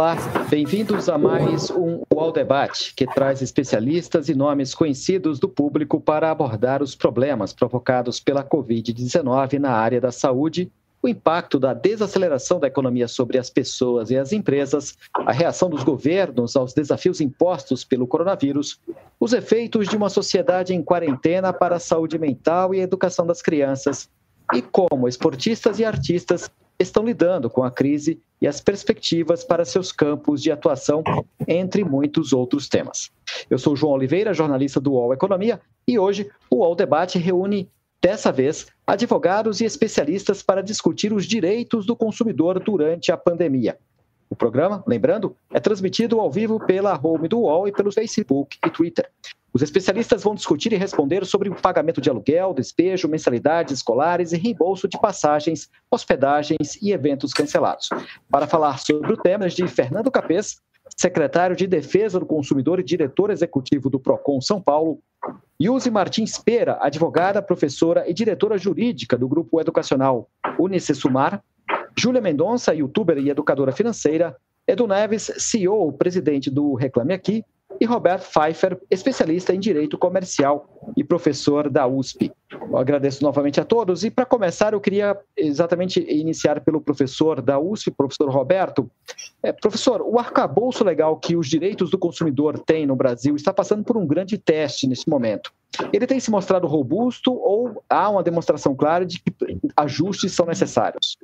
Olá, bem-vindos a mais um UOL Debate, que traz especialistas e nomes conhecidos do público para abordar os problemas provocados pela Covid-19 na área da saúde, o impacto da desaceleração da economia sobre as pessoas e as empresas, a reação dos governos aos desafios impostos pelo coronavírus, os efeitos de uma sociedade em quarentena para a saúde mental e a educação das crianças, e como esportistas e artistas estão lidando com a crise e as perspectivas para seus campos de atuação, entre muitos outros temas. Eu sou João Oliveira, jornalista do UOL Economia, e hoje o UOL Debate reúne, dessa vez, advogados e especialistas para discutir os direitos do consumidor durante a pandemia. O programa, lembrando, é transmitido ao vivo pela home do UOL e pelo Facebook e Twitter. Os especialistas vão discutir e responder sobre o pagamento de aluguel, despejo, mensalidades escolares e reembolso de passagens, hospedagens e eventos cancelados. Para falar sobre o tema de Fernando Capês, secretário de Defesa do Consumidor e diretor executivo do Procon São Paulo, Yuzi Martins Pera, advogada, professora e diretora jurídica do grupo educacional Unicesumar, Júlia Mendonça, youtuber e educadora financeira, Edu Neves, CEO, presidente do Reclame Aqui, e Roberto Pfeiffer, especialista em direito comercial e professor da USP. Eu agradeço novamente a todos e para começar eu queria exatamente iniciar pelo professor da USP, professor Roberto. É, professor, o arcabouço legal que os direitos do consumidor têm no Brasil está passando por um grande teste nesse momento. Ele tem se mostrado robusto ou há uma demonstração clara de que ajustes são necessários?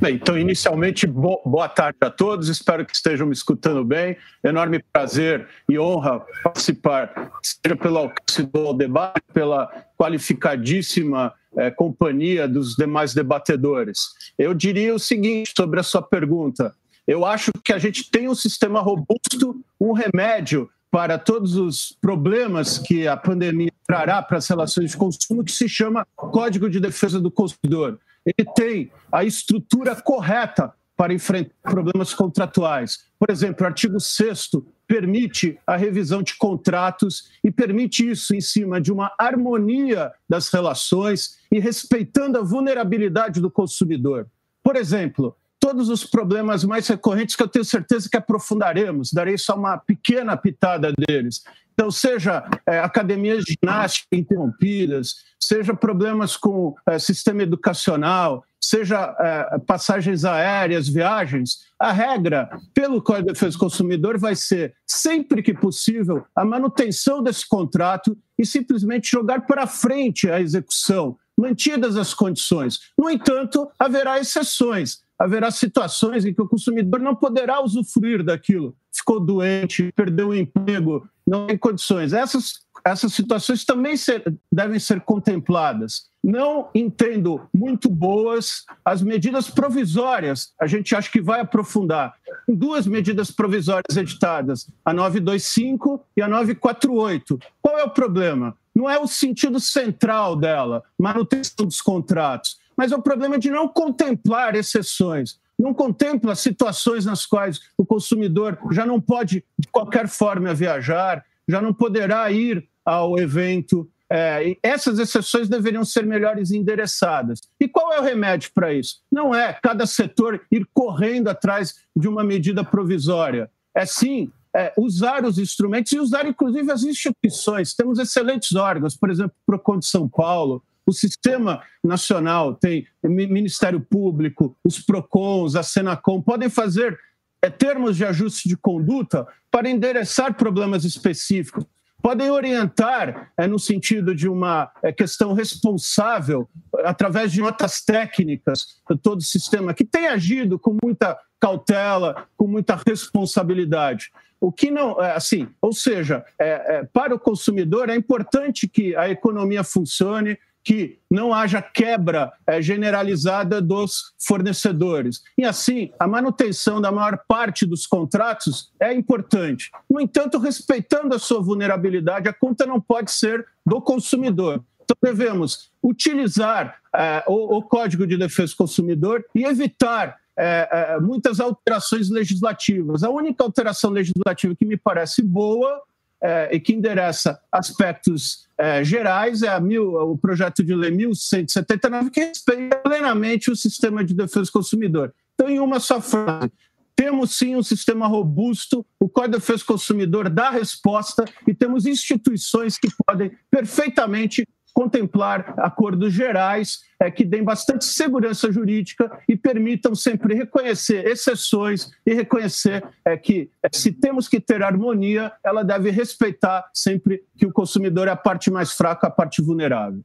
Bem, então, inicialmente, boa tarde a todos, espero que estejam me escutando bem. Enorme prazer e honra participar, seja pelo alcance do debate, pela qualificadíssima é, companhia dos demais debatedores. Eu diria o seguinte sobre a sua pergunta. Eu acho que a gente tem um sistema robusto, um remédio para todos os problemas que a pandemia trará para as relações de consumo, que se chama Código de Defesa do Consumidor. Ele tem a estrutura correta para enfrentar problemas contratuais. Por exemplo, o artigo 6 permite a revisão de contratos e permite isso em cima de uma harmonia das relações e respeitando a vulnerabilidade do consumidor. Por exemplo, todos os problemas mais recorrentes que eu tenho certeza que aprofundaremos, darei só uma pequena pitada deles. Então, seja é, academias de ginástica interrompidas, seja problemas com é, sistema educacional, seja é, passagens aéreas, viagens, a regra pelo Código de Defesa do Consumidor vai ser, sempre que possível, a manutenção desse contrato e simplesmente jogar para frente a execução, mantidas as condições. No entanto, haverá exceções haverá situações em que o consumidor não poderá usufruir daquilo. Ficou doente, perdeu o emprego, não tem condições. Essas, essas situações também ser, devem ser contempladas. Não entendo muito boas as medidas provisórias. A gente acha que vai aprofundar. Duas medidas provisórias editadas, a 925 e a 948. Qual é o problema? Não é o sentido central dela, manutenção dos contratos mas é o problema de não contemplar exceções. Não contempla situações nas quais o consumidor já não pode, de qualquer forma, viajar, já não poderá ir ao evento. É, essas exceções deveriam ser melhores endereçadas. E qual é o remédio para isso? Não é cada setor ir correndo atrás de uma medida provisória. É sim é, usar os instrumentos e usar, inclusive, as instituições. Temos excelentes órgãos, por exemplo, o PROCON de São Paulo, o sistema nacional tem Ministério Público, os PROCONs, a Senacom, podem fazer é, termos de ajuste de conduta para endereçar problemas específicos. Podem orientar é, no sentido de uma é, questão responsável, através de notas técnicas, todo o sistema, que tem agido com muita cautela, com muita responsabilidade. O que não, é, assim, ou seja, é, é, para o consumidor é importante que a economia funcione, que não haja quebra é, generalizada dos fornecedores. E assim, a manutenção da maior parte dos contratos é importante. No entanto, respeitando a sua vulnerabilidade, a conta não pode ser do consumidor. Então, devemos utilizar é, o, o, Código de Defesa do Consumidor e evitar é, muitas alterações legislativas. A única alteração legislativa que me parece boa é, e que endereça aspectos é, gerais é mil, o projeto de lei 1179, que respeita plenamente o sistema de defesa do consumidor. Então, em uma só frase, temos sim um sistema robusto, o Código de Defesa do Consumidor dá resposta e temos instituições que podem perfeitamente contemplar acordos gerais é, que deem bastante segurança jurídica e permitam sempre reconhecer exceções e reconhecer é, que, é, se temos que ter harmonia, ela deve respeitar sempre que o consumidor é a parte mais fraca, a parte vulnerável.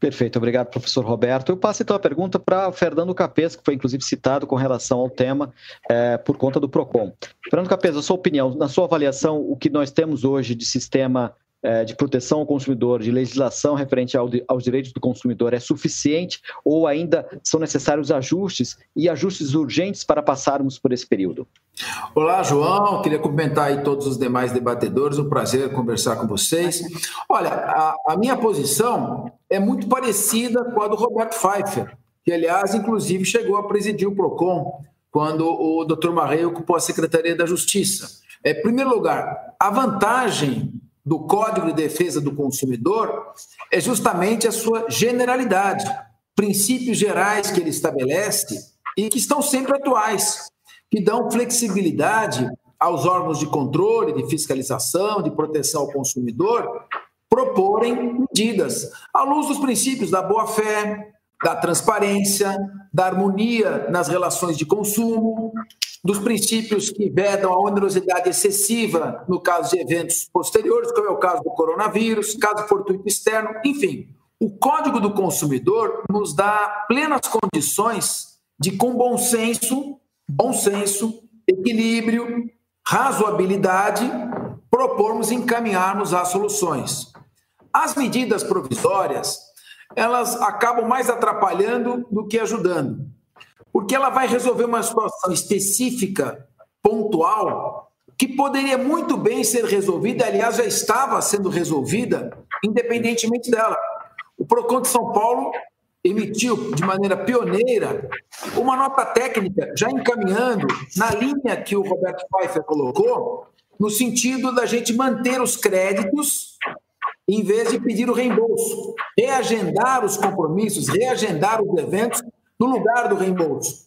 Perfeito, obrigado, professor Roberto. Eu passo então a pergunta para Fernando Capes, que foi inclusive citado com relação ao tema é, por conta do PROCON. Fernando Capes, a sua opinião, na sua avaliação, o que nós temos hoje de sistema de proteção ao consumidor, de legislação referente ao, aos direitos do consumidor é suficiente ou ainda são necessários ajustes e ajustes urgentes para passarmos por esse período? Olá, João. Queria cumprimentar aí todos os demais debatedores. Um prazer conversar com vocês. Olha, a, a minha posição é muito parecida com a do Roberto Pfeiffer, que, aliás, inclusive chegou a presidir o PROCON quando o Dr. Marrei ocupou a Secretaria da Justiça. É, em primeiro lugar, a vantagem do Código de Defesa do Consumidor é justamente a sua generalidade, princípios gerais que ele estabelece e que estão sempre atuais, que dão flexibilidade aos órgãos de controle, de fiscalização, de proteção ao consumidor, proporem medidas à luz dos princípios da boa-fé, da transparência, da harmonia nas relações de consumo, dos princípios que vedam a onerosidade excessiva no caso de eventos posteriores, como é o caso do coronavírus, caso fortuito externo, enfim. O Código do Consumidor nos dá plenas condições de, com bom senso, bom senso, equilíbrio, razoabilidade, propormos encaminharmos as soluções. As medidas provisórias, elas acabam mais atrapalhando do que ajudando porque ela vai resolver uma situação específica, pontual, que poderia muito bem ser resolvida, aliás, já estava sendo resolvida, independentemente dela. O PROCON de São Paulo emitiu de maneira pioneira uma nota técnica, já encaminhando na linha que o Roberto Pfeiffer colocou, no sentido da gente manter os créditos em vez de pedir o reembolso, reagendar os compromissos, reagendar os eventos no lugar do reembolso.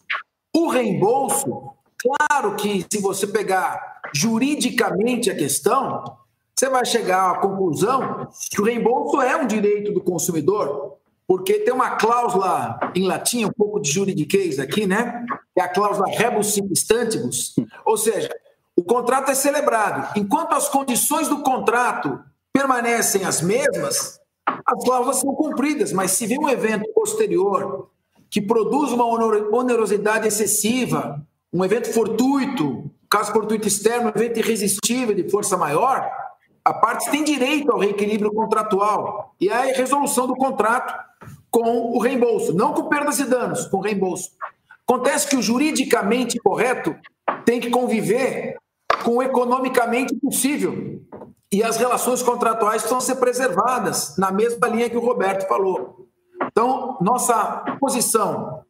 O reembolso, claro que se você pegar juridicamente a questão, você vai chegar à conclusão que o reembolso é um direito do consumidor, porque tem uma cláusula em latim, um pouco de juridiquês aqui, né? É a cláusula rebus sic stantibus, ou seja, o contrato é celebrado. Enquanto as condições do contrato permanecem as mesmas, as cláusulas são cumpridas, mas se vem um evento posterior que produz uma onerosidade excessiva, um evento fortuito, caso fortuito externo, um evento irresistível de força maior, a parte tem direito ao reequilíbrio contratual e à resolução do contrato com o reembolso, não com perdas e danos, com reembolso. Acontece que o juridicamente correto tem que conviver com o economicamente possível. E as relações contratuais precisam ser preservadas, na mesma linha que o Roberto falou. Então, nossa posição,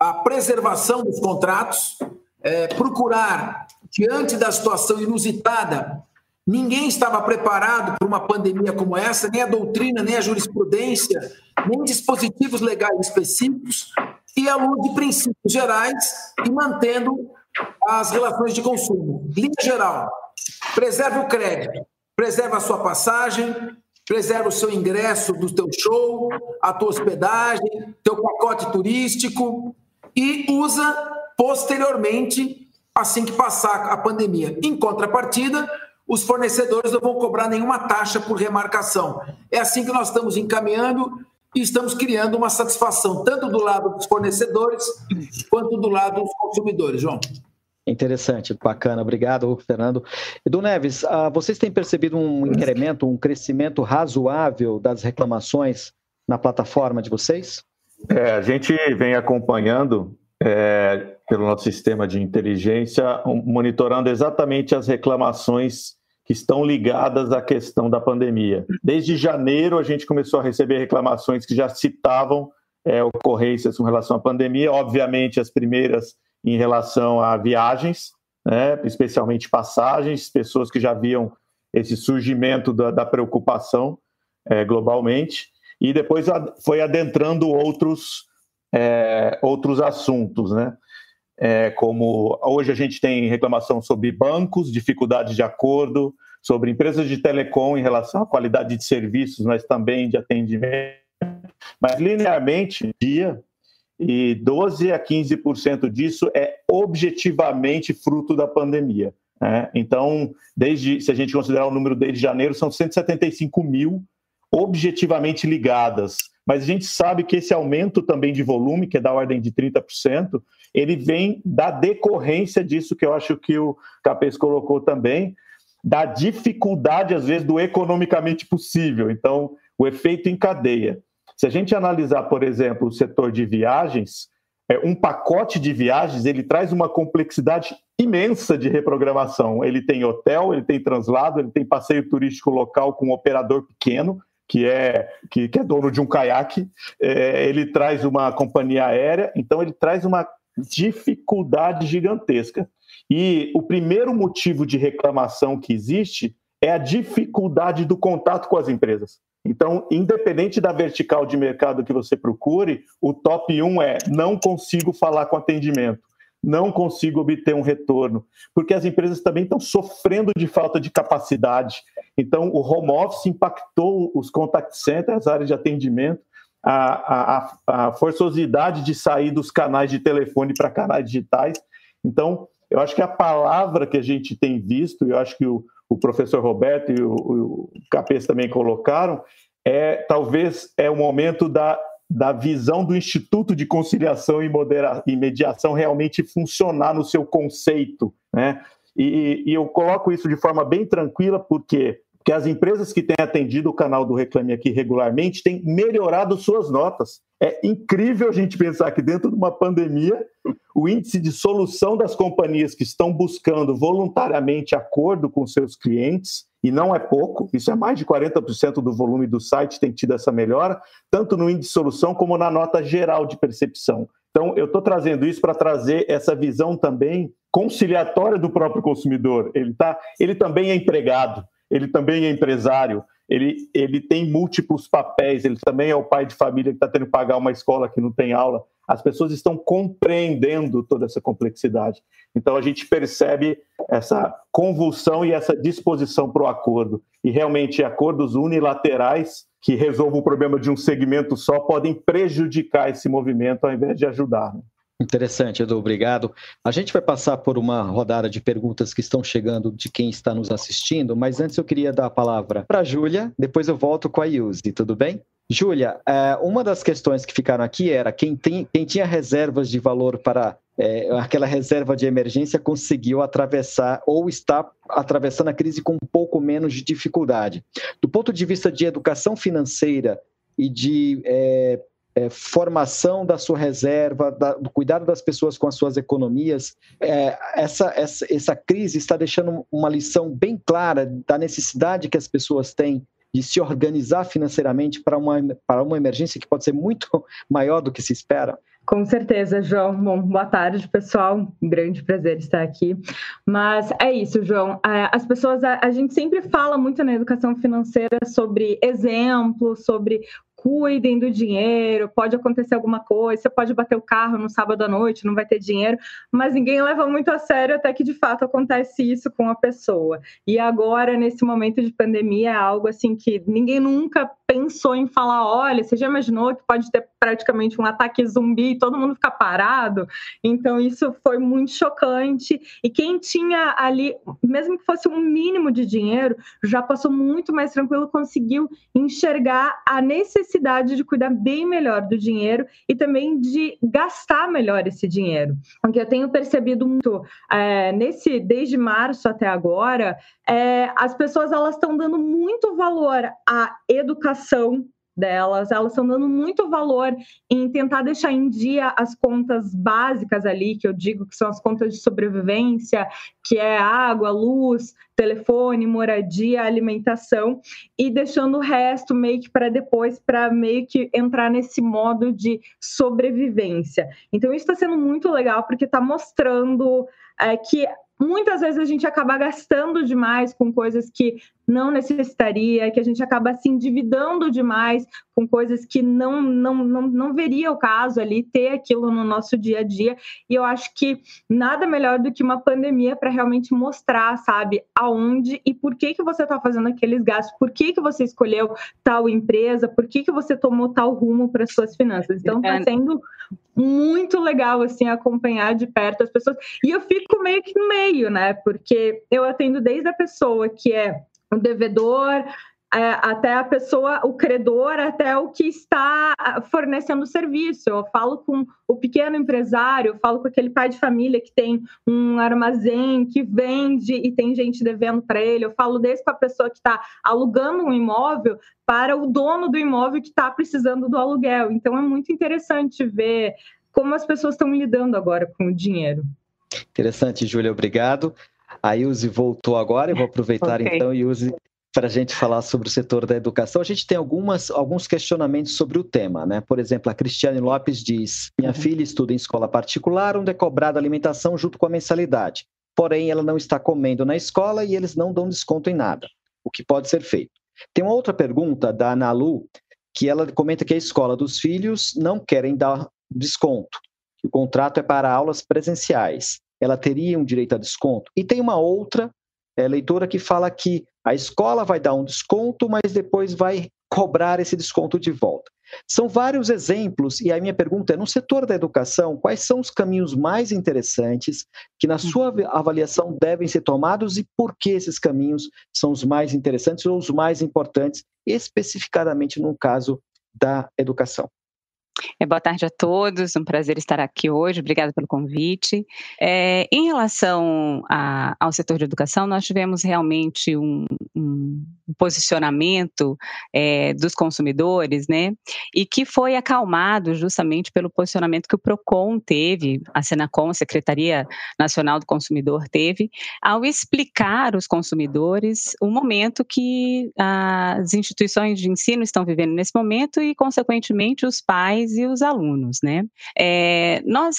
a preservação dos contratos, é, procurar, diante da situação inusitada, ninguém estava preparado para uma pandemia como essa, nem a doutrina, nem a jurisprudência, nem dispositivos legais específicos, e à luz de princípios gerais e mantendo as relações de consumo. Linha geral, preserva o crédito, preserva a sua passagem, preserva o seu ingresso do teu show, a tua hospedagem, teu pacote turístico e usa posteriormente assim que passar a pandemia. Em contrapartida, os fornecedores não vão cobrar nenhuma taxa por remarcação. É assim que nós estamos encaminhando e estamos criando uma satisfação tanto do lado dos fornecedores quanto do lado dos consumidores, João. Interessante, bacana, obrigado, Fernando. Edu Neves, uh, vocês têm percebido um incremento, um crescimento razoável das reclamações na plataforma de vocês? É, a gente vem acompanhando é, pelo nosso sistema de inteligência, monitorando exatamente as reclamações que estão ligadas à questão da pandemia. Desde janeiro, a gente começou a receber reclamações que já citavam é, ocorrências com relação à pandemia. Obviamente, as primeiras em relação a viagens, né, especialmente passagens, pessoas que já viam esse surgimento da, da preocupação é, globalmente, e depois foi adentrando outros, é, outros assuntos. Né? é, como hoje a gente tem reclamação sobre bancos, dificuldade de acordo, sobre empresas de telecom em relação à qualidade de serviços, mas também de atendimento. Mas linearmente, dia e 12 a 15% disso é objetivamente fruto da pandemia. Né? Então, desde se a gente considerar o número desde janeiro, são 175 mil objetivamente ligadas. Mas a gente sabe que esse aumento também de volume, que é da ordem de 30%, ele vem da decorrência disso que eu acho que o Capês colocou também, da dificuldade, às vezes, do economicamente possível. Então, o efeito em cadeia. Se a gente analisar, por exemplo, o setor de viagens, é, um pacote de viagens ele traz uma complexidade imensa de reprogramação. Ele tem hotel, ele tem translado, ele tem passeio turístico local com um operador pequeno, que é, que, que é dono de um caiaque, é, ele traz uma companhia aérea, então ele traz uma dificuldade gigantesca. E o primeiro motivo de reclamação que existe é a dificuldade do contato com as empresas. Então, independente da vertical de mercado que você procure, o top 1 é não consigo falar com atendimento, não consigo obter um retorno, porque as empresas também estão sofrendo de falta de capacidade. Então, o home office impactou os contact centers, as áreas de atendimento, a, a, a forçosidade de sair dos canais de telefone para canais digitais. Então, eu acho que a palavra que a gente tem visto, eu acho que o, o professor Roberto e o, o Capês também colocaram, é talvez é o momento da, da visão do Instituto de Conciliação e, Modera e Mediação realmente funcionar no seu conceito. Né? E, e eu coloco isso de forma bem tranquila, porque que as empresas que têm atendido o canal do Reclame Aqui regularmente têm melhorado suas notas. É incrível a gente pensar que dentro de uma pandemia, o índice de solução das companhias que estão buscando voluntariamente acordo com seus clientes, e não é pouco, isso é mais de 40% do volume do site tem tido essa melhora, tanto no índice de solução como na nota geral de percepção. Então, eu estou trazendo isso para trazer essa visão também conciliatória do próprio consumidor. Ele, tá, ele também é empregado ele também é empresário, ele, ele tem múltiplos papéis, ele também é o pai de família que está tendo que pagar uma escola que não tem aula. As pessoas estão compreendendo toda essa complexidade. Então a gente percebe essa convulsão e essa disposição para o acordo. E realmente acordos unilaterais que resolvam o problema de um segmento só podem prejudicar esse movimento ao invés de ajudar. Né? Interessante, Edu, obrigado. A gente vai passar por uma rodada de perguntas que estão chegando de quem está nos assistindo, mas antes eu queria dar a palavra para a Júlia, depois eu volto com a Yuzi, tudo bem? Júlia, é, uma das questões que ficaram aqui era quem, tem, quem tinha reservas de valor para é, aquela reserva de emergência conseguiu atravessar ou está atravessando a crise com um pouco menos de dificuldade. Do ponto de vista de educação financeira e de é, é, formação da sua reserva, da, do cuidado das pessoas com as suas economias, é, essa, essa, essa crise está deixando uma lição bem clara da necessidade que as pessoas têm de se organizar financeiramente para uma, para uma emergência que pode ser muito maior do que se espera? Com certeza, João. Bom, boa tarde, pessoal. Um grande prazer estar aqui. Mas é isso, João. As pessoas, a gente sempre fala muito na educação financeira sobre exemplos, sobre cuidem do dinheiro, pode acontecer alguma coisa, você pode bater o carro no sábado à noite, não vai ter dinheiro, mas ninguém leva muito a sério até que de fato acontece isso com a pessoa. E agora, nesse momento de pandemia, é algo assim que ninguém nunca pensou em falar: olha, você já imaginou que pode ter praticamente um ataque zumbi e todo mundo ficar parado? Então, isso foi muito chocante. E quem tinha ali, mesmo que fosse um mínimo de dinheiro, já passou muito mais tranquilo, conseguiu enxergar a necessidade de cuidar bem melhor do dinheiro e também de gastar melhor esse dinheiro. O que eu tenho percebido muito é, nesse, desde março até agora, é, as pessoas elas estão dando muito valor à educação delas, elas estão dando muito valor em tentar deixar em dia as contas básicas ali, que eu digo que são as contas de sobrevivência, que é água, luz, telefone, moradia, alimentação, e deixando o resto meio que para depois, para meio que entrar nesse modo de sobrevivência. Então, isso está sendo muito legal, porque está mostrando é, que muitas vezes a gente acaba gastando demais com coisas que não necessitaria, que a gente acaba se endividando demais com coisas que não, não, não, não veria o caso ali ter aquilo no nosso dia a dia. E eu acho que nada melhor do que uma pandemia para realmente mostrar, sabe, aonde e por que, que você está fazendo aqueles gastos, por que, que você escolheu tal empresa, por que, que você tomou tal rumo para suas finanças. Então está sendo muito legal assim acompanhar de perto as pessoas. E eu fico meio que no meio, né? Porque eu atendo desde a pessoa que é o devedor, é, até a pessoa, o credor, até o que está fornecendo o serviço. Eu falo com o pequeno empresário, eu falo com aquele pai de família que tem um armazém, que vende e tem gente devendo para ele. Eu falo desde com a pessoa que está alugando um imóvel para o dono do imóvel que está precisando do aluguel. Então é muito interessante ver como as pessoas estão lidando agora com o dinheiro. Interessante, Júlia, obrigado. A Ilse voltou agora, eu vou aproveitar okay. então, Ilse, para a gente falar sobre o setor da educação. A gente tem algumas, alguns questionamentos sobre o tema, né? Por exemplo, a Cristiane Lopes diz: Minha uhum. filha estuda em escola particular, onde é cobrada alimentação junto com a mensalidade. Porém, ela não está comendo na escola e eles não dão desconto em nada. O que pode ser feito? Tem uma outra pergunta da Analu, que ela comenta que a escola dos filhos não querem dar desconto. O contrato é para aulas presenciais. Ela teria um direito a desconto. E tem uma outra é, leitora que fala que a escola vai dar um desconto, mas depois vai cobrar esse desconto de volta. São vários exemplos, e a minha pergunta é: no setor da educação, quais são os caminhos mais interessantes que, na sua avaliação, devem ser tomados e por que esses caminhos são os mais interessantes ou os mais importantes, especificadamente no caso da educação? É, boa tarde a todos, um prazer estar aqui hoje, obrigada pelo convite. É, em relação a, ao setor de educação, nós tivemos realmente um, um posicionamento é, dos consumidores, né, e que foi acalmado justamente pelo posicionamento que o PROCON teve, a Senacom, a Secretaria Nacional do Consumidor teve, ao explicar aos consumidores o momento que as instituições de ensino estão vivendo nesse momento e, consequentemente, os pais pais e os alunos, né? É, nós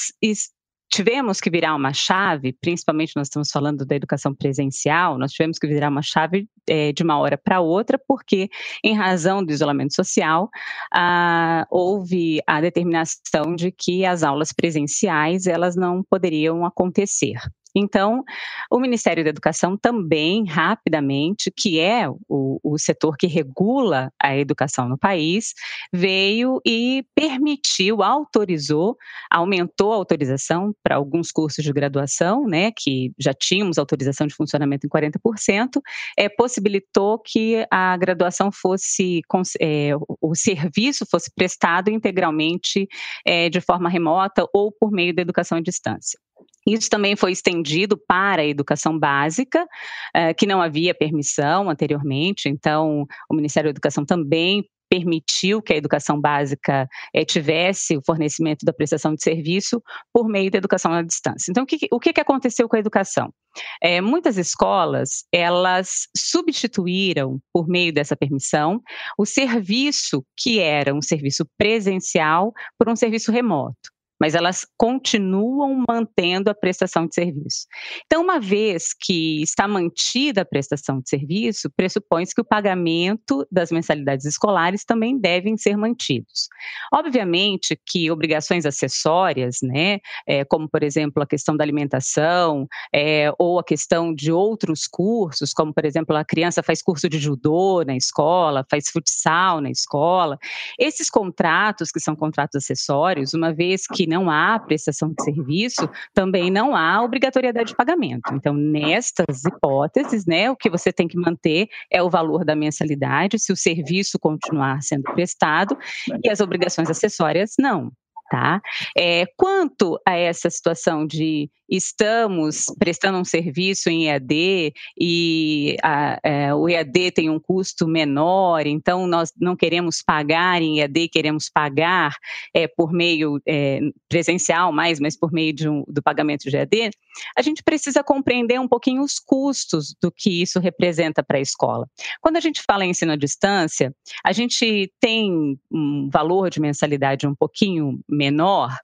tivemos que virar uma chave, principalmente nós estamos falando da educação presencial, nós tivemos que virar uma chave é, de uma hora para outra, porque, em razão do isolamento social, ah, houve a determinação de que as aulas presenciais elas não poderiam acontecer. Então, o Ministério da Educação também, rapidamente, que é o, o setor que regula a educação no país, veio e permitiu, autorizou, aumentou a autorização para alguns cursos de graduação, né, que já tínhamos autorização de funcionamento em 40%, é, possibilitou que a graduação fosse, é, o serviço fosse prestado integralmente é, de forma remota ou por meio da educação à distância. Isso também foi estendido para a educação básica, eh, que não havia permissão anteriormente, então o Ministério da Educação também permitiu que a educação básica eh, tivesse o fornecimento da prestação de serviço por meio da educação à distância. Então, o que, o que aconteceu com a educação? É, muitas escolas, elas substituíram, por meio dessa permissão, o serviço que era um serviço presencial por um serviço remoto mas elas continuam mantendo a prestação de serviço. Então, uma vez que está mantida a prestação de serviço, pressupõe-se que o pagamento das mensalidades escolares também devem ser mantidos. Obviamente que obrigações acessórias, né, é, como por exemplo a questão da alimentação, é, ou a questão de outros cursos, como por exemplo a criança faz curso de judô na escola, faz futsal na escola, esses contratos que são contratos acessórios, uma vez que não há prestação de serviço, também não há obrigatoriedade de pagamento. Então, nestas hipóteses, né, o que você tem que manter é o valor da mensalidade, se o serviço continuar sendo prestado, e as obrigações acessórias não. Tá? É, quanto a essa situação de estamos prestando um serviço em EAD e a, é, o EAD tem um custo menor, então nós não queremos pagar em EAD, queremos pagar é, por meio é, presencial mais, mas por meio um, do pagamento de EAD, a gente precisa compreender um pouquinho os custos do que isso representa para a escola. Quando a gente fala em ensino à distância, a gente tem um valor de mensalidade um pouquinho menor,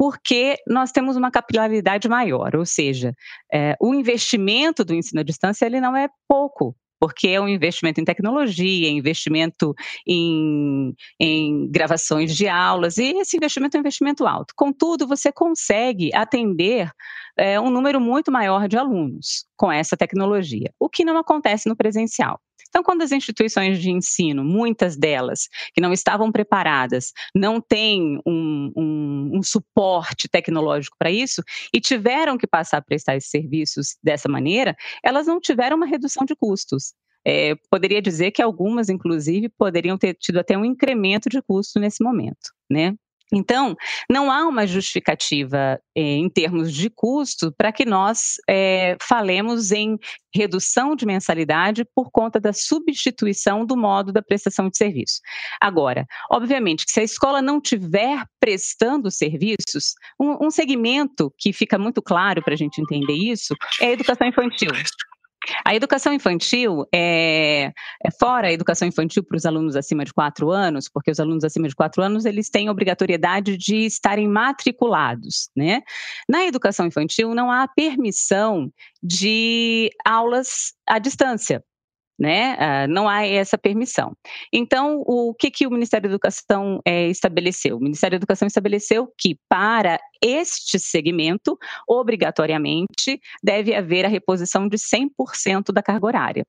porque nós temos uma capilaridade maior, ou seja, é, o investimento do ensino à distância ele não é pouco porque é um investimento em tecnologia, investimento em, em gravações de aulas, e esse investimento é um investimento alto. Contudo, você consegue atender é, um número muito maior de alunos com essa tecnologia, o que não acontece no presencial. Então, quando as instituições de ensino, muitas delas, que não estavam preparadas, não têm um, um, um suporte tecnológico para isso e tiveram que passar a prestar esses serviços dessa maneira, elas não tiveram uma redução de custos. É, poderia dizer que algumas, inclusive, poderiam ter tido até um incremento de custo nesse momento, né? Então, não há uma justificativa eh, em termos de custo para que nós eh, falemos em redução de mensalidade por conta da substituição do modo da prestação de serviço. Agora, obviamente que se a escola não tiver prestando serviços, um, um segmento que fica muito claro para a gente entender isso é a educação infantil. A educação infantil é, é, fora a educação infantil para os alunos acima de quatro anos, porque os alunos acima de quatro anos eles têm obrigatoriedade de estarem matriculados, né? Na educação infantil não há permissão de aulas à distância né? Uh, não há essa permissão. Então, o que, que o Ministério da Educação é, estabeleceu? O Ministério da Educação estabeleceu que para este segmento, obrigatoriamente, deve haver a reposição de 100% da carga horária.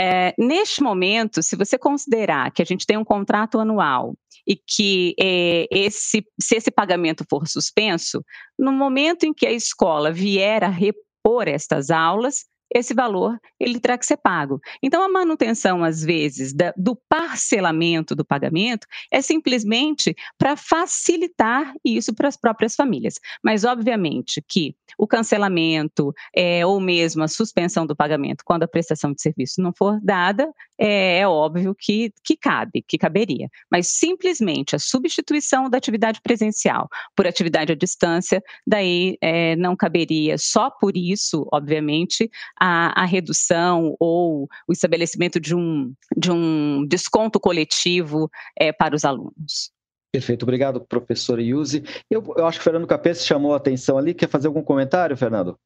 É, neste momento, se você considerar que a gente tem um contrato anual e que é, esse, se esse pagamento for suspenso, no momento em que a escola vier a repor estas aulas, esse valor ele terá que ser pago. Então, a manutenção, às vezes, da, do parcelamento do pagamento é simplesmente para facilitar isso para as próprias famílias. Mas, obviamente, que o cancelamento é, ou mesmo a suspensão do pagamento quando a prestação de serviço não for dada, é, é óbvio que, que cabe, que caberia. Mas simplesmente a substituição da atividade presencial por atividade à distância, daí é, não caberia só por isso, obviamente, a, a redução ou o estabelecimento de um, de um desconto coletivo é, para os alunos. Perfeito, obrigado, professor Yuzi. Eu, eu acho que o Fernando Capês chamou a atenção ali. Quer fazer algum comentário, Fernando?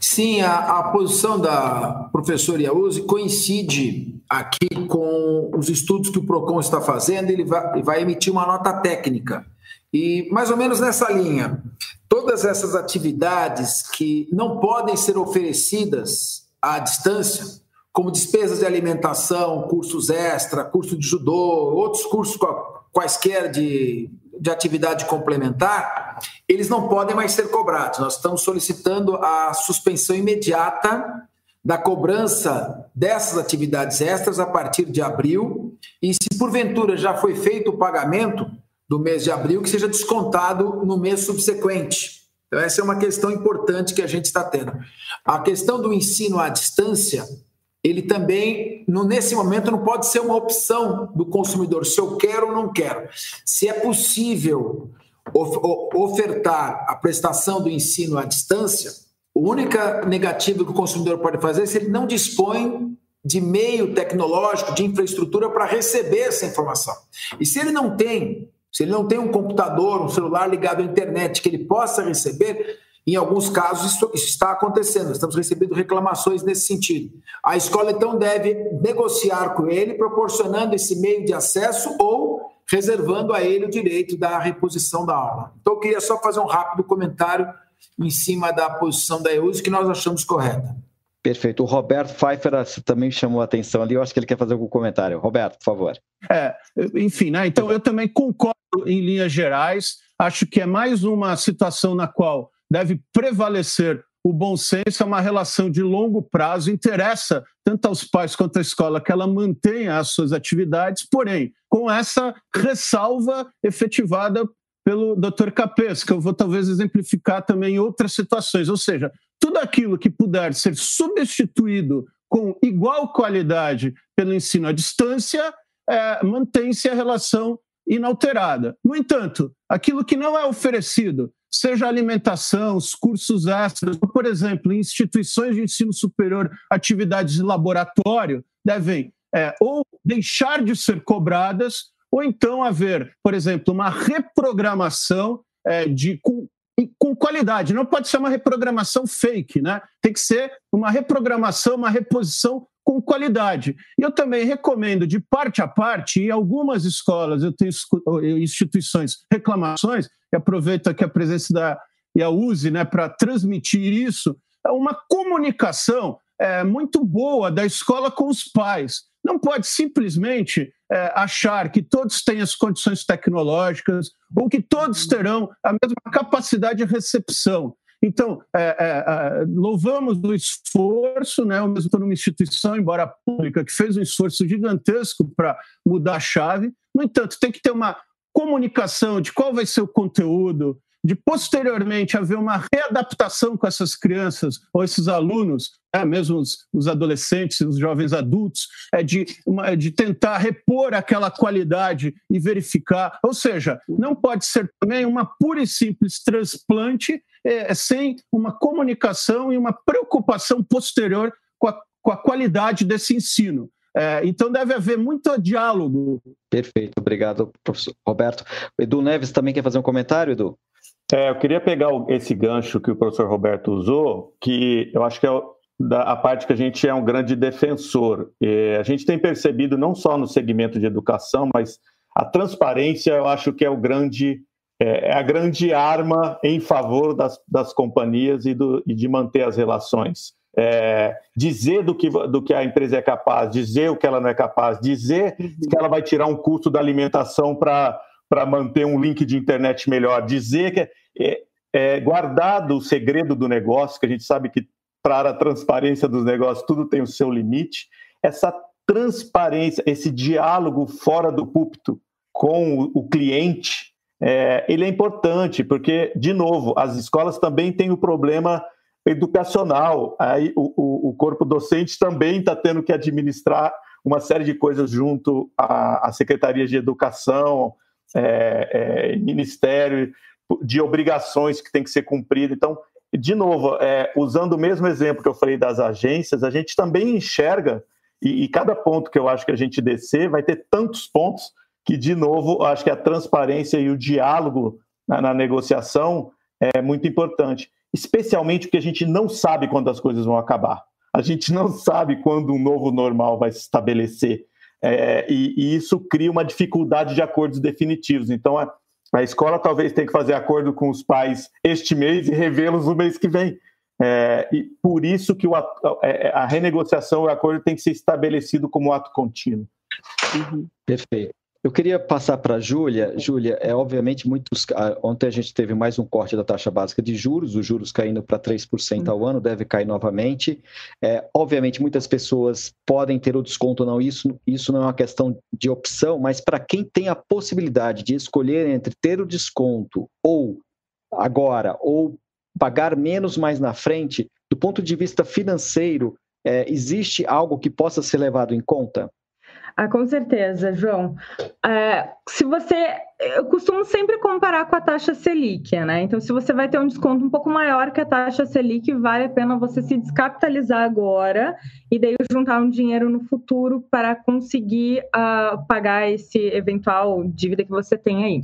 Sim, a, a posição da professora Iauzi coincide aqui com os estudos que o PROCON está fazendo, ele vai, vai emitir uma nota técnica. E mais ou menos nessa linha, todas essas atividades que não podem ser oferecidas à distância, como despesas de alimentação, cursos extra, curso de judô, outros cursos quaisquer de, de atividade complementar, eles não podem mais ser cobrados. Nós estamos solicitando a suspensão imediata da cobrança dessas atividades extras a partir de abril, e se porventura já foi feito o pagamento do mês de abril, que seja descontado no mês subsequente. Então, essa é uma questão importante que a gente está tendo. A questão do ensino à distância, ele também, nesse momento, não pode ser uma opção do consumidor, se eu quero ou não quero. Se é possível ofertar a prestação do ensino à distância, a única negativa que o consumidor pode fazer é se ele não dispõe de meio tecnológico, de infraestrutura para receber essa informação. E se ele não tem se ele não tem um computador, um celular ligado à internet que ele possa receber, em alguns casos isso, isso está acontecendo. Estamos recebendo reclamações nesse sentido. A escola então deve negociar com ele, proporcionando esse meio de acesso ou reservando a ele o direito da reposição da aula. Então eu queria só fazer um rápido comentário em cima da posição da EUS que nós achamos correta. Perfeito. O Roberto Pfeiffer também chamou a atenção ali. Eu acho que ele quer fazer algum comentário. Roberto, por favor. É, enfim, né? Então eu também concordo em linhas gerais. Acho que é mais uma situação na qual deve prevalecer o bom senso, é uma relação de longo prazo, interessa tanto aos pais quanto à escola que ela mantenha as suas atividades, porém, com essa ressalva efetivada pelo Dr. Capes, que eu vou talvez exemplificar também outras situações, ou seja, tudo aquilo que puder ser substituído com igual qualidade pelo ensino à distância, é, mantém-se a relação inalterada. No entanto, aquilo que não é oferecido, seja alimentação, os cursos extras, por exemplo, em instituições de ensino superior, atividades de laboratório, devem é, ou deixar de ser cobradas, ou então haver, por exemplo, uma reprogramação é, de, com, com qualidade. Não pode ser uma reprogramação fake, né? Tem que ser uma reprogramação, uma reposição com qualidade. E eu também recomendo, de parte a parte, em algumas escolas, eu tenho instituições, reclamações, e aproveito aqui a presença da e a USE né, para transmitir isso, é uma comunicação é, muito boa da escola com os pais. Não pode simplesmente é, achar que todos têm as condições tecnológicas ou que todos terão a mesma capacidade de recepção. Então, é, é, louvamos o esforço, né, o mesmo por uma instituição, embora pública, que fez um esforço gigantesco para mudar a chave. No entanto, tem que ter uma comunicação de qual vai ser o conteúdo, de posteriormente haver uma readaptação com essas crianças ou esses alunos, né, mesmo os, os, adolescentes, os jovens adultos, é de, uma, de tentar repor aquela qualidade e verificar. Ou seja, não pode ser também uma pura e simples transplante é, sem uma comunicação e uma preocupação posterior com a, com a qualidade desse ensino. É, então deve haver muito diálogo. Perfeito, obrigado, professor Roberto. Edu Neves também quer fazer um comentário, Edu? É, eu queria pegar esse gancho que o professor Roberto usou, que eu acho que é a parte que a gente é um grande defensor. E a gente tem percebido, não só no segmento de educação, mas a transparência eu acho que é o grande é, é a grande arma em favor das, das companhias e, do, e de manter as relações. É, dizer do que, do que a empresa é capaz, dizer o que ela não é capaz, dizer uhum. que ela vai tirar um custo da alimentação para para manter um link de internet melhor, dizer que é, é, guardado o segredo do negócio, que a gente sabe que para a transparência dos negócios tudo tem o seu limite, essa transparência, esse diálogo fora do púlpito com o, o cliente, é, ele é importante, porque, de novo, as escolas também têm o problema educacional, aí o, o, o corpo docente também está tendo que administrar uma série de coisas junto à, à Secretaria de Educação, é, é, ministério, de obrigações que tem que ser cumprida. Então, de novo, é, usando o mesmo exemplo que eu falei das agências, a gente também enxerga, e, e, cada ponto que eu acho que a gente descer vai ter tantos pontos que, de novo, acho que a transparência e o diálogo na, na negociação é muito importante. Especialmente porque a gente não sabe quando as coisas vão acabar. A gente não sabe quando um novo normal vai se estabelecer. É, e, e, isso cria uma dificuldade de acordos definitivos. Então, a, a, escola talvez tenha que fazer acordo com os pais este mês e revê-los no mês que vem. É, e por isso que o, a, é, a renegociação, o acordo tem que ser estabelecido como ato contínuo. Uhum. Perfeito. Eu queria passar para a Júlia. Júlia, é obviamente muitos. Ontem a gente teve mais um corte da taxa básica de juros, os juros caindo para 3% ao ano, deve cair novamente. É, obviamente, muitas pessoas podem ter o desconto ou não, isso, isso não é uma questão de opção, mas para quem tem a possibilidade de escolher entre ter o desconto ou agora, ou pagar menos mais na frente, do ponto de vista financeiro, é, existe algo que possa ser levado em conta? Ah, com certeza, João. É, se você. Eu costumo sempre comparar com a taxa Selic, né? Então, se você vai ter um desconto um pouco maior que a taxa Selic, vale a pena você se descapitalizar agora e daí juntar um dinheiro no futuro para conseguir uh, pagar esse eventual dívida que você tem aí.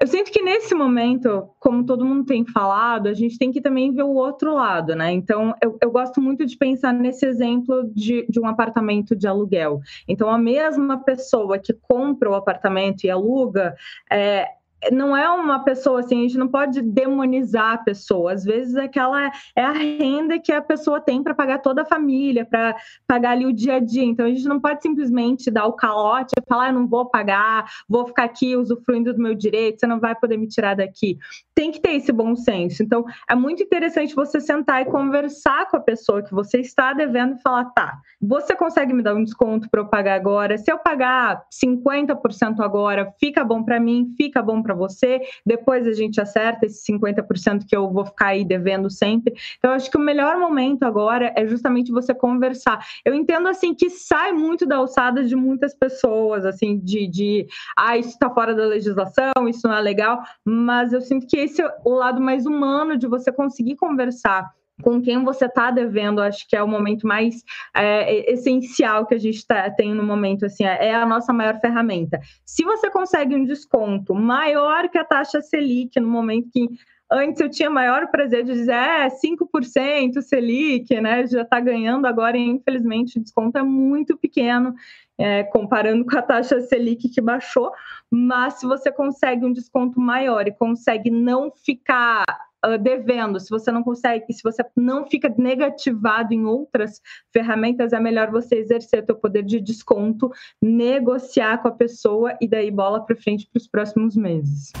Eu sinto que nesse momento, como todo mundo tem falado, a gente tem que também ver o outro lado, né? Então, eu, eu gosto muito de pensar nesse exemplo de, de um apartamento de aluguel. Então, a mesma pessoa que compra o apartamento e aluga, é, não é uma pessoa assim, a gente não pode demonizar a pessoa. Às vezes aquela é a renda que a pessoa tem para pagar toda a família, para pagar ali o dia a dia. Então a gente não pode simplesmente dar o calote e falar, ah, não vou pagar, vou ficar aqui usufruindo do meu direito, você não vai poder me tirar daqui. Tem que ter esse bom senso. Então é muito interessante você sentar e conversar com a pessoa que você está devendo e falar, tá, você consegue me dar um desconto para eu pagar agora? Se eu pagar 50% agora, fica bom para mim, fica bom para para você, depois a gente acerta esse 50% que eu vou ficar aí devendo sempre. Então, acho que o melhor momento agora é justamente você conversar. Eu entendo, assim, que sai muito da alçada de muitas pessoas, assim, de, de ah, isso está fora da legislação, isso não é legal, mas eu sinto que esse é o lado mais humano de você conseguir conversar com quem você está devendo, acho que é o momento mais é, essencial que a gente tá, tem no momento, assim, é a nossa maior ferramenta. Se você consegue um desconto maior que a taxa Selic no momento que Antes eu tinha maior prazer de dizer, é, 5% Selic, né? Já está ganhando agora, e infelizmente o desconto é muito pequeno. É, comparando com a taxa Selic que baixou, mas se você consegue um desconto maior e consegue não ficar uh, devendo, se você não consegue, se você não fica negativado em outras ferramentas, é melhor você exercer seu poder de desconto, negociar com a pessoa e daí bola para frente para os próximos meses.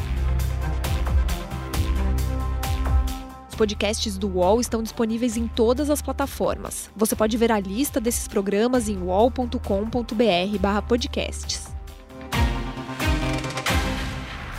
Os podcasts do UOL estão disponíveis em todas as plataformas. Você pode ver a lista desses programas em wall.com.br/podcasts.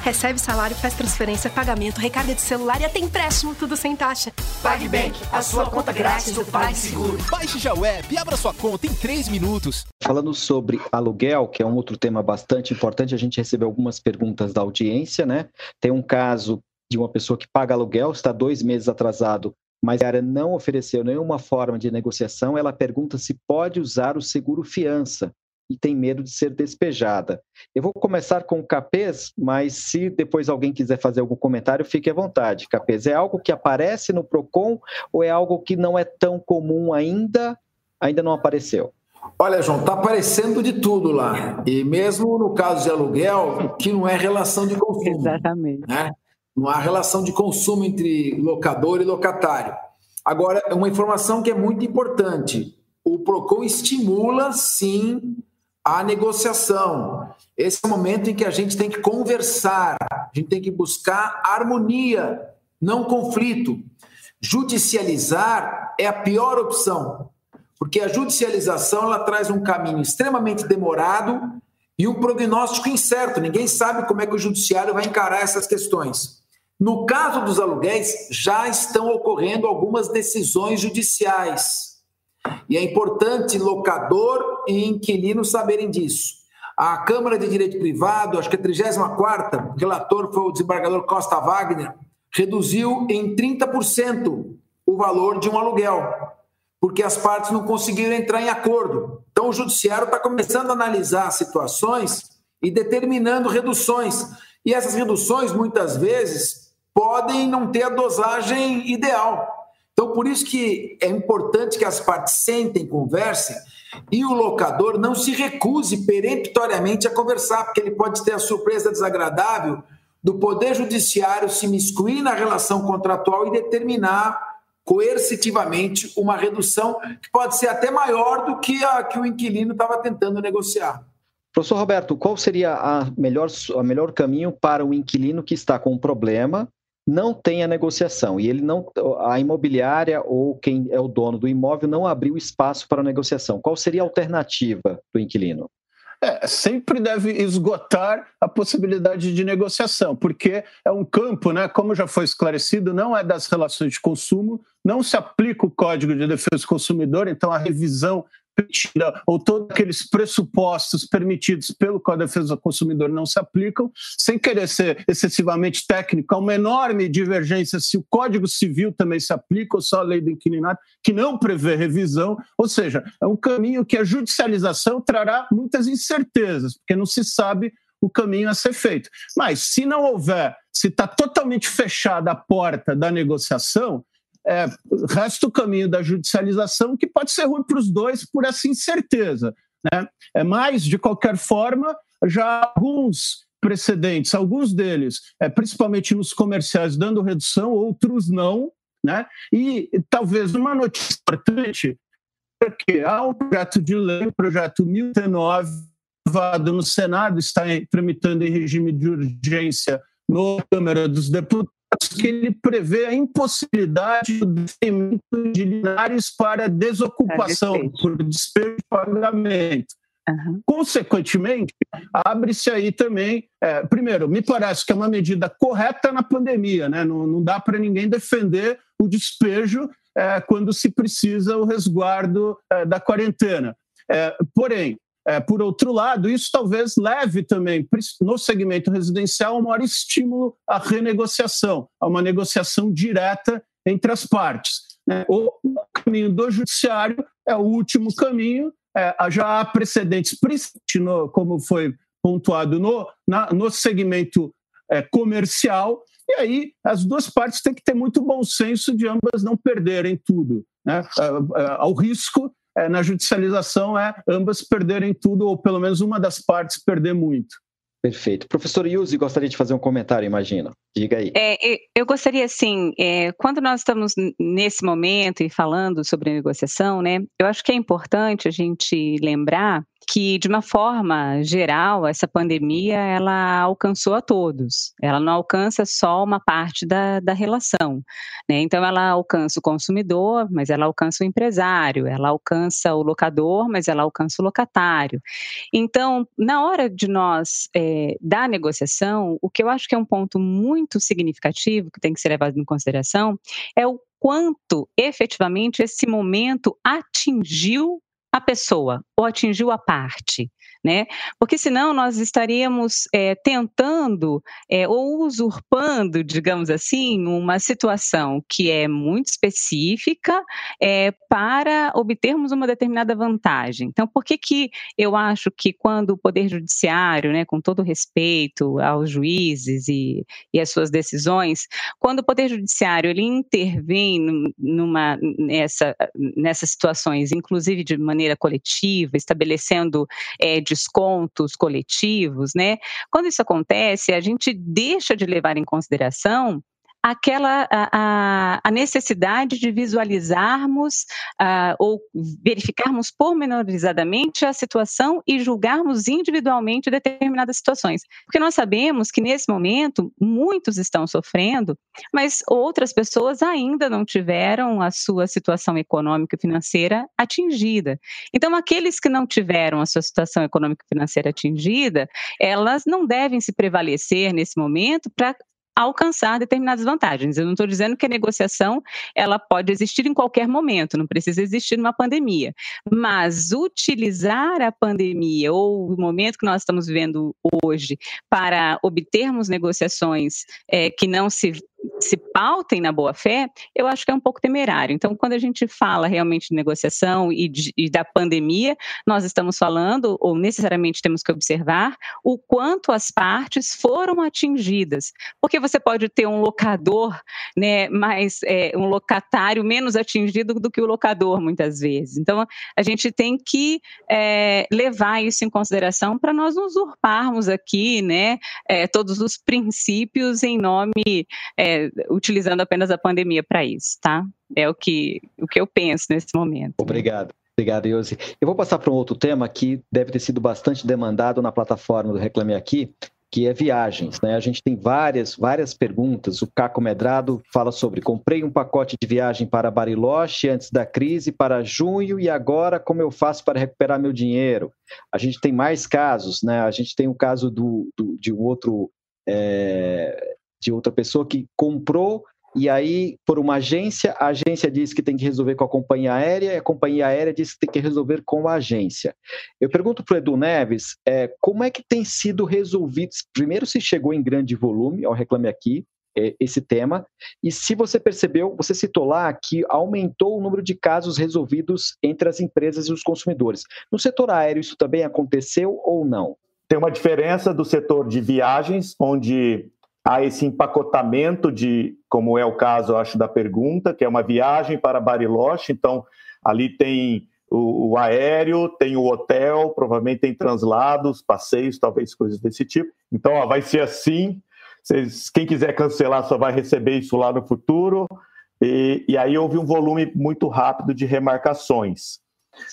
Recebe salário, faz transferência, pagamento, recarga de celular e até empréstimo, tudo sem taxa. PagBank, a sua conta grátis do PagSeguro. Baixe já o app e abra sua conta em 3 minutos. Falando sobre aluguel, que é um outro tema bastante importante, a gente recebeu algumas perguntas da audiência, né? Tem um caso de uma pessoa que paga aluguel, está dois meses atrasado, mas a área não ofereceu nenhuma forma de negociação, ela pergunta se pode usar o seguro fiança e tem medo de ser despejada. Eu vou começar com o Capês, mas se depois alguém quiser fazer algum comentário, fique à vontade. Capês, é algo que aparece no PROCON ou é algo que não é tão comum ainda, ainda não apareceu? Olha, João, está aparecendo de tudo lá. E mesmo no caso de aluguel, que não é relação de consumo. Exatamente. Né? Não há relação de consumo entre locador e locatário. Agora, uma informação que é muito importante: o PROCON estimula, sim, a negociação. Esse é o momento em que a gente tem que conversar, a gente tem que buscar harmonia, não conflito. Judicializar é a pior opção, porque a judicialização ela traz um caminho extremamente demorado e um prognóstico incerto. Ninguém sabe como é que o judiciário vai encarar essas questões. No caso dos aluguéis, já estão ocorrendo algumas decisões judiciais e é importante locador e inquilino saberem disso. A Câmara de Direito Privado, acho que a 34 relator foi o desembargador Costa Wagner, reduziu em 30% o valor de um aluguel, porque as partes não conseguiram entrar em acordo. Então, o Judiciário está começando a analisar situações e determinando reduções. E essas reduções, muitas vezes, podem não ter a dosagem ideal. Então, por isso que é importante que as partes sentem, conversem e o locador não se recuse peremptoriamente a conversar, porque ele pode ter a surpresa desagradável do Poder Judiciário se miscuir na relação contratual e determinar coercitivamente uma redução que pode ser até maior do que a que o inquilino estava tentando negociar. Professor Roberto, qual seria a melhor, a melhor caminho para o inquilino que está com um problema não tem a negociação e ele não a imobiliária ou quem é o dono do imóvel não abriu espaço para negociação. Qual seria a alternativa do inquilino? É, sempre deve esgotar a possibilidade de negociação, porque é um campo, né, como já foi esclarecido, não é das relações de consumo, não se aplica o Código de Defesa do Consumidor, então a revisão ou todos aqueles pressupostos permitidos pelo Código de Defesa do Consumidor não se aplicam, sem querer ser excessivamente técnico, há uma enorme divergência se o Código Civil também se aplica ou só a lei do inquilinato, que não prevê revisão, ou seja, é um caminho que a judicialização trará muitas incertezas, porque não se sabe o caminho a ser feito. Mas se não houver, se está totalmente fechada a porta da negociação, é, resta o caminho da judicialização, que pode ser ruim para os dois por essa incerteza. Né? É, mas, de qualquer forma, já alguns precedentes, alguns deles, é, principalmente nos comerciais, dando redução, outros não. Né? E talvez uma notícia importante é que há um projeto de lei, o projeto 1009, no Senado, está tramitando em regime de urgência na Câmara dos Deputados que ele prevê a impossibilidade do de lineares para desocupação é por despejo de pagamento. Uhum. Consequentemente, abre-se aí também. É, primeiro, me parece que é uma medida correta na pandemia, né? não, não dá para ninguém defender o despejo é, quando se precisa o resguardo é, da quarentena. É, porém, é, por outro lado, isso talvez leve também, no segmento residencial, um maior estímulo à renegociação, a uma negociação direta entre as partes. Né? O caminho do judiciário é o último caminho, é, já há precedentes, no, como foi pontuado no, na, no segmento é, comercial, E aí as duas partes têm que ter muito bom senso de ambas não perderem tudo. Né? O risco é, na judicialização é ambas perderem tudo, ou pelo menos uma das partes perder muito. Perfeito. Professor Yuzi gostaria de fazer um comentário, imagina. Diga aí. É, eu gostaria, assim, é, quando nós estamos nesse momento e falando sobre negociação, né, eu acho que é importante a gente lembrar que de uma forma geral essa pandemia ela alcançou a todos ela não alcança só uma parte da, da relação né? então ela alcança o consumidor mas ela alcança o empresário ela alcança o locador mas ela alcança o locatário então na hora de nós é, da negociação o que eu acho que é um ponto muito significativo que tem que ser levado em consideração é o quanto efetivamente esse momento atingiu a pessoa ou atingiu a parte né? Porque senão nós estaríamos é, tentando é, ou usurpando, digamos assim, uma situação que é muito específica é, para obtermos uma determinada vantagem. Então, por que que eu acho que quando o Poder Judiciário, né, com todo respeito aos juízes e, e as suas decisões, quando o Poder Judiciário ele intervém numa, nessa, nessas situações, inclusive de maneira coletiva, estabelecendo é, descontos coletivos, né? Quando isso acontece, a gente deixa de levar em consideração aquela a, a, necessidade de visualizarmos uh, ou verificarmos pormenorizadamente a situação e julgarmos individualmente determinadas situações. Porque nós sabemos que nesse momento muitos estão sofrendo, mas outras pessoas ainda não tiveram a sua situação econômica e financeira atingida. Então, aqueles que não tiveram a sua situação econômica e financeira atingida, elas não devem se prevalecer nesse momento para alcançar determinadas vantagens. Eu não estou dizendo que a negociação ela pode existir em qualquer momento, não precisa existir numa pandemia, mas utilizar a pandemia ou o momento que nós estamos vivendo hoje para obtermos negociações é, que não se se pautem na boa-fé, eu acho que é um pouco temerário. Então, quando a gente fala realmente de negociação e, de, e, da pandemia, nós estamos falando, ou necessariamente temos que observar, o quanto as partes foram atingidas. Porque você pode ter um locador, né, mais, é, um locatário menos atingido do que o locador, muitas vezes. Então, a gente tem que é, levar isso em consideração para nós usurparmos aqui, né, é, todos os princípios em nome é, utilizando apenas a pandemia para isso, tá? É o que, o que eu penso nesse momento. Obrigado. Obrigado, Yose. Eu vou passar para um outro tema que deve ter sido bastante demandado na plataforma do Reclame Aqui, que é viagens. Né? A gente tem várias, várias perguntas. O Caco Medrado fala sobre comprei um pacote de viagem para Bariloche antes da crise para junho e agora como eu faço para recuperar meu dinheiro? A gente tem mais casos, né? A gente tem o caso do, do de um outro é, de outra pessoa que comprou e aí, por uma agência, a agência diz que tem que resolver com a companhia aérea, e a companhia aérea diz que tem que resolver com a agência. Eu pergunto para o Edu Neves é, como é que tem sido resolvido. Primeiro, se chegou em grande volume, ao Reclame Aqui, é, esse tema, e se você percebeu, você citou lá que aumentou o número de casos resolvidos entre as empresas e os consumidores. No setor aéreo, isso também aconteceu ou não? Tem uma diferença do setor de viagens, onde há esse empacotamento de, como é o caso, acho, da pergunta, que é uma viagem para Bariloche, então ali tem o, o, aéreo, tem o hotel, provavelmente tem translados, passeios, talvez coisas desse tipo. Então, ó, vai ser assim. Vocês, quem quiser cancelar só vai receber isso lá no futuro. E, e aí houve um volume muito rápido de remarcações.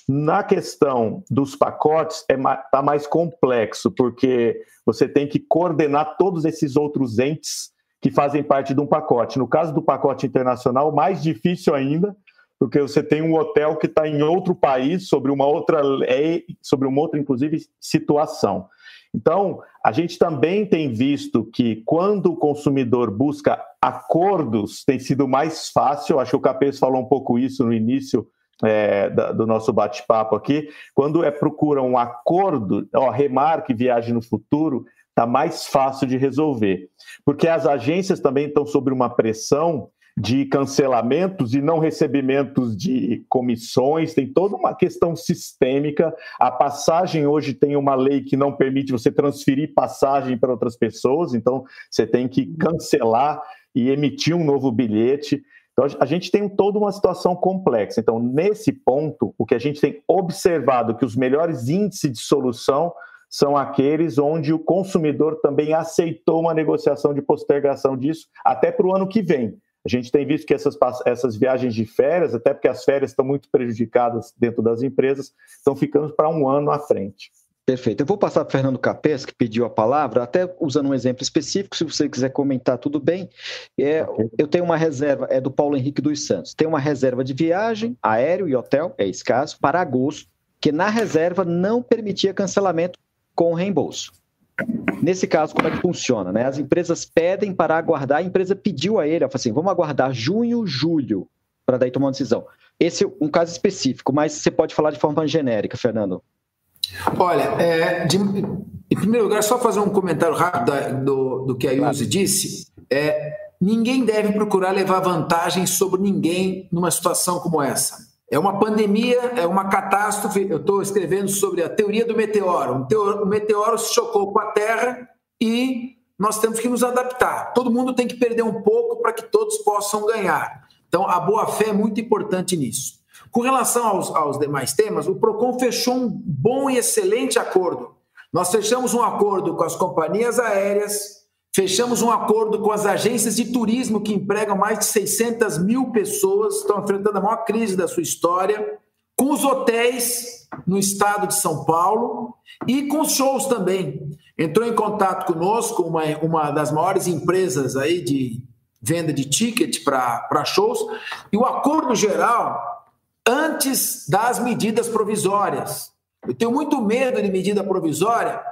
Na questão dos pacotes, está é, tá mais complexo, porque você tem que coordenar todos esses outros entes que fazem parte de um pacote. No caso do pacote internacional, mais difícil ainda, porque você tem um hotel que está em outro país, sobre uma outra lei, sobre uma outra, inclusive, situação. Então, a gente também tem visto que quando o consumidor busca acordos, tem sido mais fácil. Acho que o Capês falou um pouco isso no início é, do nosso bate-papo aqui, quando é procura um acordo, ó, remarque viagem no futuro, está mais fácil de resolver. Porque as agências também estão sob uma pressão de cancelamentos e não recebimentos de comissões, tem toda uma questão sistêmica. A passagem hoje tem uma lei que não permite você transferir passagem para outras pessoas, então você tem que cancelar e emitir um novo bilhete. Então, a gente tem toda uma situação complexa. Então, nesse ponto, o que a gente tem observado que os melhores índices de solução são aqueles onde o consumidor também aceitou uma negociação de postergação disso até para o ano que vem. A gente tem visto que essas, essas viagens de férias, até porque as férias estão muito prejudicadas dentro das empresas, estão ficando para um ano à frente. Perfeito. Eu vou passar para o Fernando Capes, que pediu a palavra, até usando um exemplo específico, se você quiser comentar, tudo bem. É, eu tenho uma reserva, é do Paulo Henrique dos Santos. Tem uma reserva de viagem, aéreo e hotel, é esse caso, para agosto, que na reserva não permitia cancelamento com reembolso. Nesse caso, como é que funciona? Né? As empresas pedem para aguardar, a empresa pediu a ele, ela falou assim, vamos aguardar junho, julho, para daí tomar uma decisão. Esse é um caso específico, mas você pode falar de forma genérica, Fernando. Olha, é, de, em primeiro lugar, só fazer um comentário rápido do, do que a Yuzi claro. disse. É, ninguém deve procurar levar vantagem sobre ninguém numa situação como essa. É uma pandemia, é uma catástrofe. Eu estou escrevendo sobre a teoria do meteoro. O meteoro se chocou com a Terra e nós temos que nos adaptar. Todo mundo tem que perder um pouco para que todos possam ganhar. Então, a boa-fé é muito importante nisso. Com relação aos, aos demais temas, o PROCON fechou um bom e excelente acordo. Nós fechamos um acordo com as companhias aéreas, fechamos um acordo com as agências de turismo que empregam mais de 600 mil pessoas, estão enfrentando a maior crise da sua história, com os hotéis no estado de São Paulo e com os shows também. Entrou em contato conosco uma, uma das maiores empresas aí de venda de ticket para shows, e o acordo geral antes das medidas provisórias. Eu tenho muito medo de medida provisória,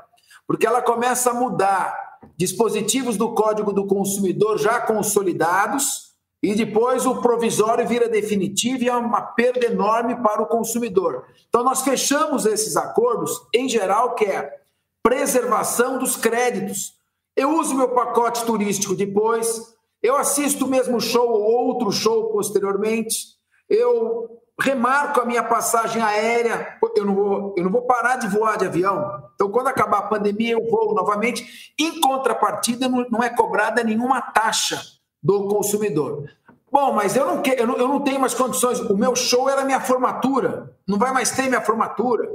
porque ela começa a mudar dispositivos do Código do Consumidor já consolidados e depois o provisório vira definitivo e é uma perda enorme para o consumidor. Então nós fechamos esses acordos em geral que é preservação dos créditos. Eu uso meu pacote turístico depois, eu assisto o mesmo show ou outro show posteriormente, eu remarco a minha passagem aérea, eu não, vou, eu não vou parar de voar de avião. Então, quando acabar a pandemia, eu vou novamente. Em contrapartida, não é cobrada nenhuma taxa do consumidor. Bom, mas eu não, eu, não, eu não tenho mais condições. O meu show era minha formatura, não vai mais ter minha formatura.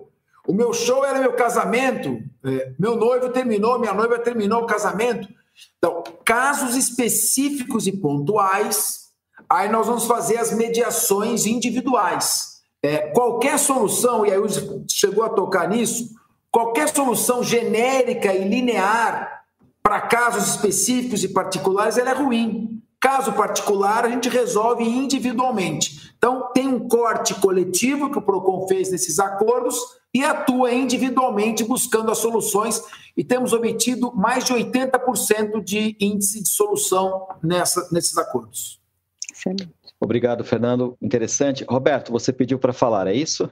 O meu show era meu casamento, é, meu noivo terminou, minha noiva terminou o casamento. Então, casos específicos e pontuais aí nós vamos fazer as mediações individuais. É, qualquer solução, e aí chegou a tocar nisso, qualquer solução genérica e linear para casos específicos e particulares, ela é ruim. Caso particular, a gente resolve individualmente. Então, tem um corte coletivo que o PROCON fez nesses acordos e atua individualmente buscando as soluções e temos obtido mais de 80% de índice de solução nessa, nesses acordos. Excelente. Obrigado, Fernando. Interessante. Roberto, você pediu para falar, é isso?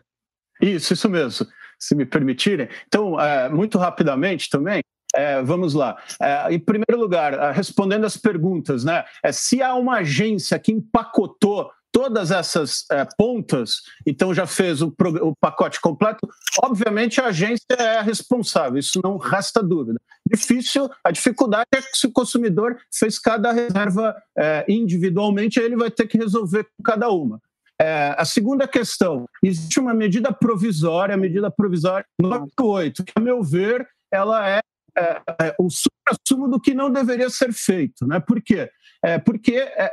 Isso, isso mesmo. Se me permitirem. Então, é, muito rapidamente também, é, vamos lá. É, em primeiro lugar, é, respondendo as perguntas, né? É, se há uma agência que empacotou todas essas é, pontas, então já fez o, o, pacote completo, obviamente a agência é a responsável, isso não resta dúvida. Difícil, a dificuldade é que se o consumidor fez cada reserva é, individualmente, ele vai ter que resolver com cada uma. É, a segunda questão, existe uma medida provisória, a medida provisória 98, que, a meu ver, ela é, é, é o supra-sumo do que não deveria ser feito. Né? Por quê? é, porque é,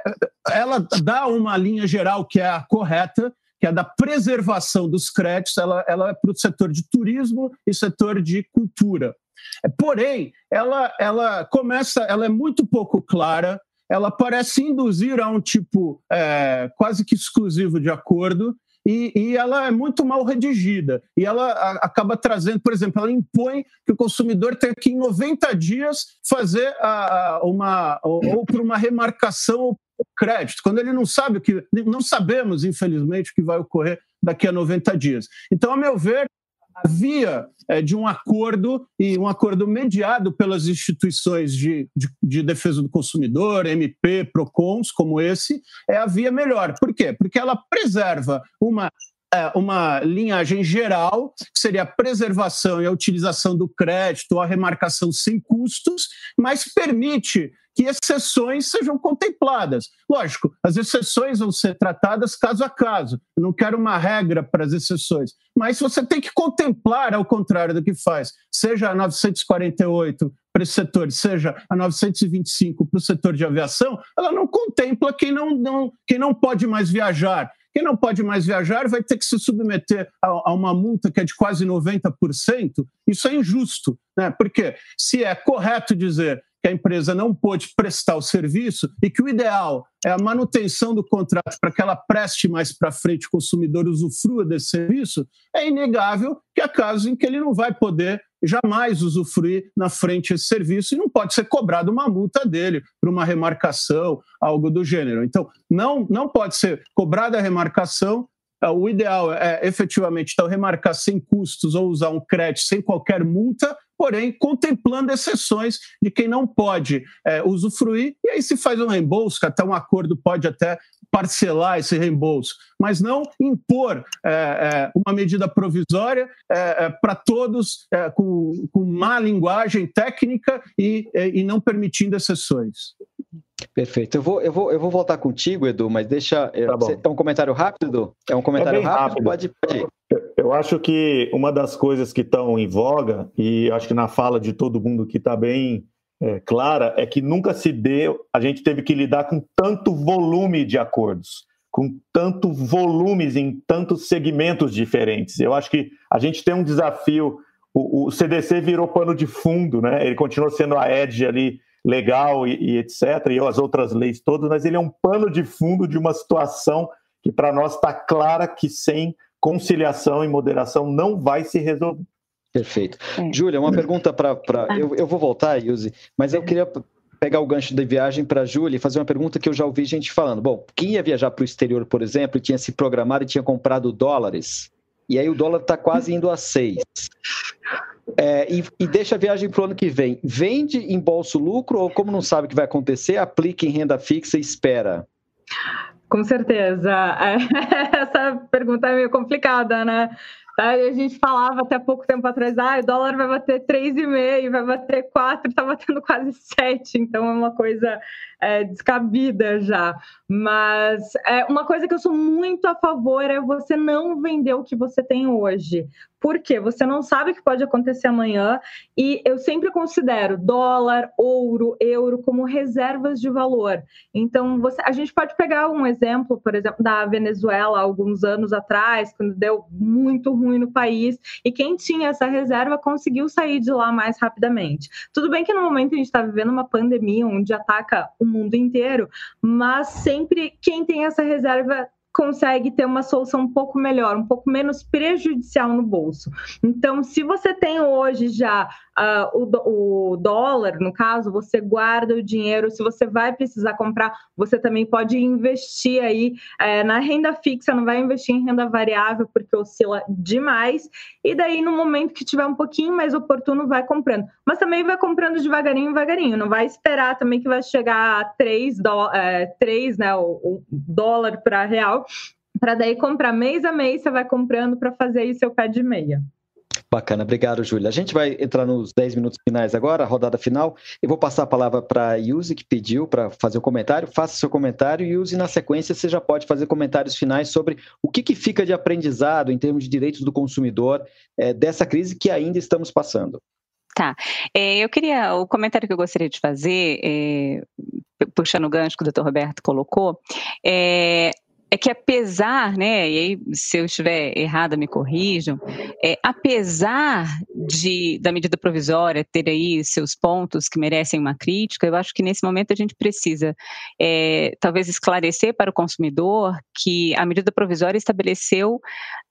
ela dá uma linha geral que é a correta, que é da preservação dos créditos, ela, ela é para o setor de turismo e setor de cultura. É, porém, ela, ela começa, ela é muito pouco clara, ela parece induzir a um tipo é, quase que exclusivo de acordo, e, e, ela é muito mal redigida. E ela a, acaba trazendo, por exemplo, ela impõe que o consumidor tenha que, em 90 dias, fazer a, a uma, ou, ou por uma remarcação ou crédito, quando ele não sabe o que. Não sabemos, infelizmente, o que vai ocorrer daqui a 90 dias. Então, a meu ver, havia é, de um acordo e um acordo mediado pelas instituições de, de, de, defesa do consumidor, MP, PROCONs, como esse, é a via melhor. Por quê? Porque ela preserva uma é, uma linhagem geral, que seria a preservação e a utilização do crédito, a remarcação sem custos, mas permite que exceções sejam contempladas. Lógico, as exceções vão ser tratadas caso a caso. Eu não quero uma regra para as exceções, mas você tem que contemplar, ao contrário do que faz, seja a 948 para esse setor, seja a 925 para o setor de aviação, ela não contempla quem não, não, quem não pode mais viajar. Quem não pode mais viajar vai ter que se submeter a, a uma multa que é de quase 90%. Isso é injusto, né? porque se é correto dizer que a empresa não pôde prestar o serviço e que o ideal é a manutenção do contrato para que ela preste mais para frente, o consumidor usufrua desse serviço, é inegável que há casos em que ele não vai poder jamais usufruir na frente esse serviço e não pode ser cobrado uma multa dele por uma remarcação, algo do gênero. Então, não, não pode ser cobrada a remarcação. O ideal é efetivamente então, remarcar sem custos ou usar um crédito sem qualquer multa porém contemplando exceções de quem não pode é, usufruir, e aí se faz um reembolso, que até um acordo pode até parcelar esse reembolso, mas não impor é, é, uma medida provisória é, é, para todos é, com, com má linguagem técnica e, e não permitindo exceções. Perfeito. Eu vou, eu vou, eu vou voltar contigo, Edu, mas deixa. Tá é um comentário rápido? É um comentário rápido? rápido? Pode, pode ir. Eu acho que uma das coisas que estão em voga, e acho que na fala de todo mundo que está bem é, clara, é que nunca se deu, a gente teve que lidar com tanto volume de acordos, com tanto volumes em tantos segmentos diferentes. Eu acho que a gente tem um desafio. O, o CDC virou pano de fundo, né? Ele continua sendo a edge ali legal e, e etc. E as outras leis todas, mas ele é um pano de fundo de uma situação que para nós está clara que sem conciliação e moderação não vai se resolver. Perfeito. É. Júlia, uma pergunta para. Pra... Ah. Eu, eu vou voltar, Yuzi, mas eu queria pegar o gancho da viagem para a Júlia e fazer uma pergunta que eu já ouvi gente falando. Bom, quem ia viajar para o exterior, por exemplo, tinha se programado e tinha comprado dólares, e aí o dólar está quase indo a seis. É, e, e, deixa a viagem para o ano que vem. Vende em bolso lucro ou, como não sabe o que vai acontecer, aplica em renda fixa e espera? Com certeza. É, essa pergunta é meio complicada, né? A gente falava até pouco tempo atrás, ah, o dólar vai bater 3,5, vai bater 4, está batendo quase 7, então é uma coisa é, descabida já. Mas é, uma coisa que eu sou muito a favor é você não vender o que você tem hoje. Por quê? Você não sabe o que pode acontecer amanhã e eu sempre considero dólar, ouro, euro como reservas de valor. Então, você, a gente pode pegar um exemplo, por exemplo, da Venezuela alguns anos atrás, quando deu muito ruim no país e quem tinha essa reserva conseguiu sair de lá mais rapidamente. Tudo bem que no momento a gente está vivendo uma pandemia onde ataca mundo inteiro, mas sempre quem tem essa reserva consegue ter uma solução um pouco melhor, um pouco menos prejudicial no bolso. Então, se você tem hoje já uh, o, o, dólar, no caso, você guarda o dinheiro. Se você vai precisar comprar, você também pode investir aí uh, na renda fixa, não vai investir em renda variável, porque oscila demais. E daí, no momento que tiver um pouquinho mais oportuno, vai comprando. Mas também vai comprando devagarinho, devagarinho. Não vai esperar também que vai chegar a 3, do, é, 3 né, o, o dólar para real para daí comprar mês a mês, você vai comprando para fazer aí seu pé de meia. Bacana, obrigado, Júlia. A gente vai entrar nos 10 minutos finais agora, a rodada final. Eu vou passar a palavra para a Yuzi, que pediu para fazer o comentário. Faça seu comentário e use na sequência você já pode fazer comentários finais sobre o que, que fica de aprendizado em termos de direitos do consumidor é, dessa crise que ainda estamos passando. Tá. É, eu queria, o comentário que eu gostaria de fazer, é, puxando o gancho que o doutor Roberto colocou, é, é que apesar, né, e aí se eu estiver errada me corrijam, é, apesar de da medida provisória ter aí seus pontos que merecem uma crítica, eu acho que nesse momento a gente precisa é, talvez esclarecer para o consumidor que a medida provisória estabeleceu uh,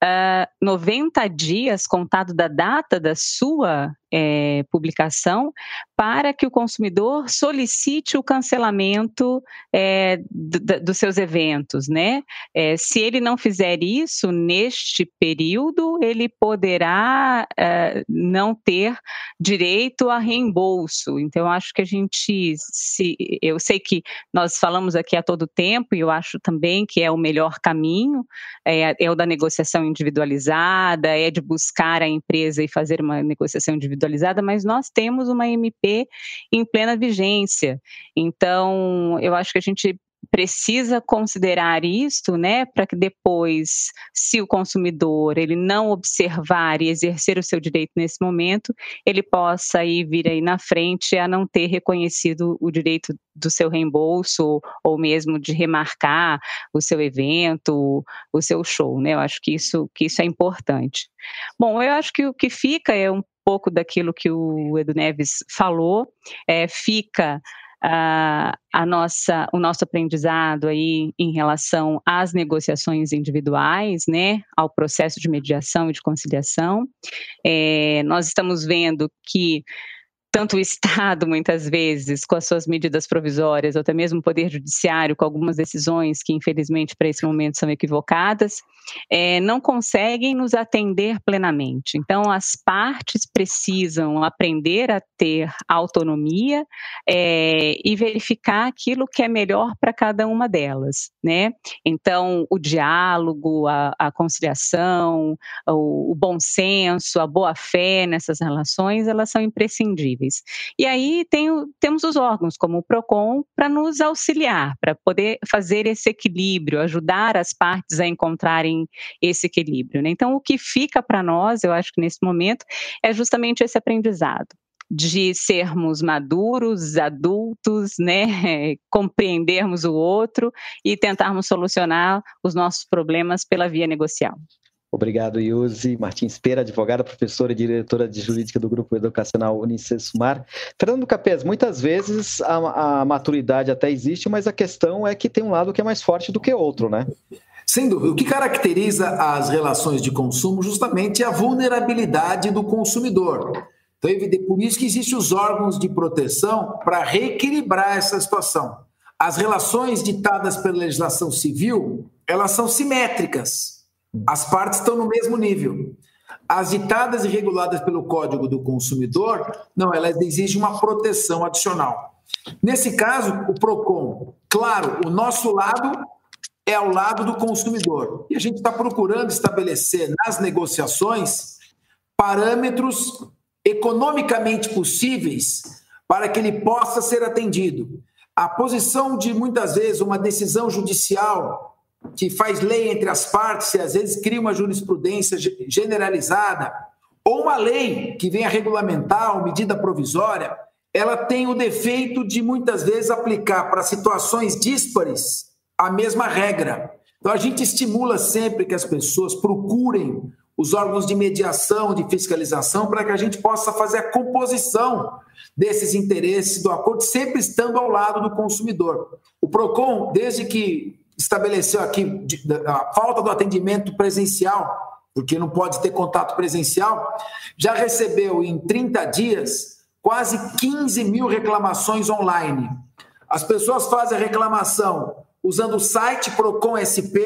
ah, 90 dias contado da data da sua é, publicação para que o consumidor solicite o cancelamento é, dos seus eventos, né? É, se ele não fizer isso neste período, ele poderá é, não ter direito a reembolso. Então, acho que a gente, se, eu sei que nós falamos aqui a todo tempo e eu acho também que é o melhor caminho, é, é o da negociação individualizada, é de buscar a empresa e fazer uma negociação individualizada, mas nós temos uma MP em plena vigência. Então, eu acho que a gente precisa considerar isto, né, para que depois, se o consumidor ele não observar e exercer o seu direito nesse momento, ele possa ir vir aí na frente a não ter reconhecido o direito do seu reembolso ou mesmo de remarcar o seu evento, o seu show, né? Eu acho que isso que isso é importante. Bom, eu acho que o que fica é um pouco daquilo que o Edu Neves falou, é, fica a, a nossa, o nosso aprendizado aí em relação às negociações individuais, né, ao processo de mediação e de conciliação. É, nós estamos vendo que tanto o Estado, muitas vezes, com as suas medidas provisórias, ou até mesmo o Poder Judiciário, com algumas decisões que, infelizmente, para esse momento são equivocadas, é, não conseguem nos atender plenamente. Então, as partes precisam aprender a ter autonomia é, e verificar aquilo que é melhor para cada uma delas, né? Então, o diálogo, a, a conciliação, o, o bom senso, a boa fé nessas relações, elas são imprescindíveis. E aí tem, temos os órgãos, como o PROCON, para nos auxiliar, para poder fazer esse equilíbrio, ajudar as partes a encontrarem esse equilíbrio. Né? Então, o que fica para nós, eu acho que nesse momento, é justamente esse aprendizado de sermos maduros, adultos, né, compreendermos o outro e tentarmos solucionar os nossos problemas pela via negocial. Obrigado, Yuzi. Martins Pera, advogada, professora e diretora de jurídica do Grupo Educacional Unicesumar. Fernando Capes, muitas vezes a, a, maturidade até existe, mas a questão é que tem um lado que é mais forte do que outro, né? Sem dúvida. O que caracteriza as relações de consumo justamente é a vulnerabilidade do consumidor. Então, por isso que existem os órgãos de proteção para reequilibrar essa situação. As relações ditadas pela legislação civil, elas são simétricas as partes estão no mesmo nível. As ditadas e reguladas pelo Código do Consumidor, não, elas exigem uma proteção adicional. Nesse caso, o PROCON, claro, o nosso lado é ao lado do consumidor. E a gente está procurando estabelecer nas negociações parâmetros economicamente possíveis para que ele possa ser atendido. A posição de, muitas vezes, uma decisão judicial que faz lei entre as partes e às vezes cria uma jurisprudência generalizada, ou uma lei que venha regulamentar uma medida provisória, ela tem o defeito de muitas vezes aplicar para situações díspares a mesma regra. Então a gente estimula sempre que as pessoas procurem os órgãos de mediação, de fiscalização, para que a gente possa fazer a composição desses interesses do acordo, sempre estando ao lado do consumidor. O PROCON, desde que estabeleceu aqui a falta do atendimento presencial, porque não pode ter contato presencial, já recebeu em 30 dias quase 15 mil reclamações online. As pessoas fazem a reclamação usando o site Procon SP,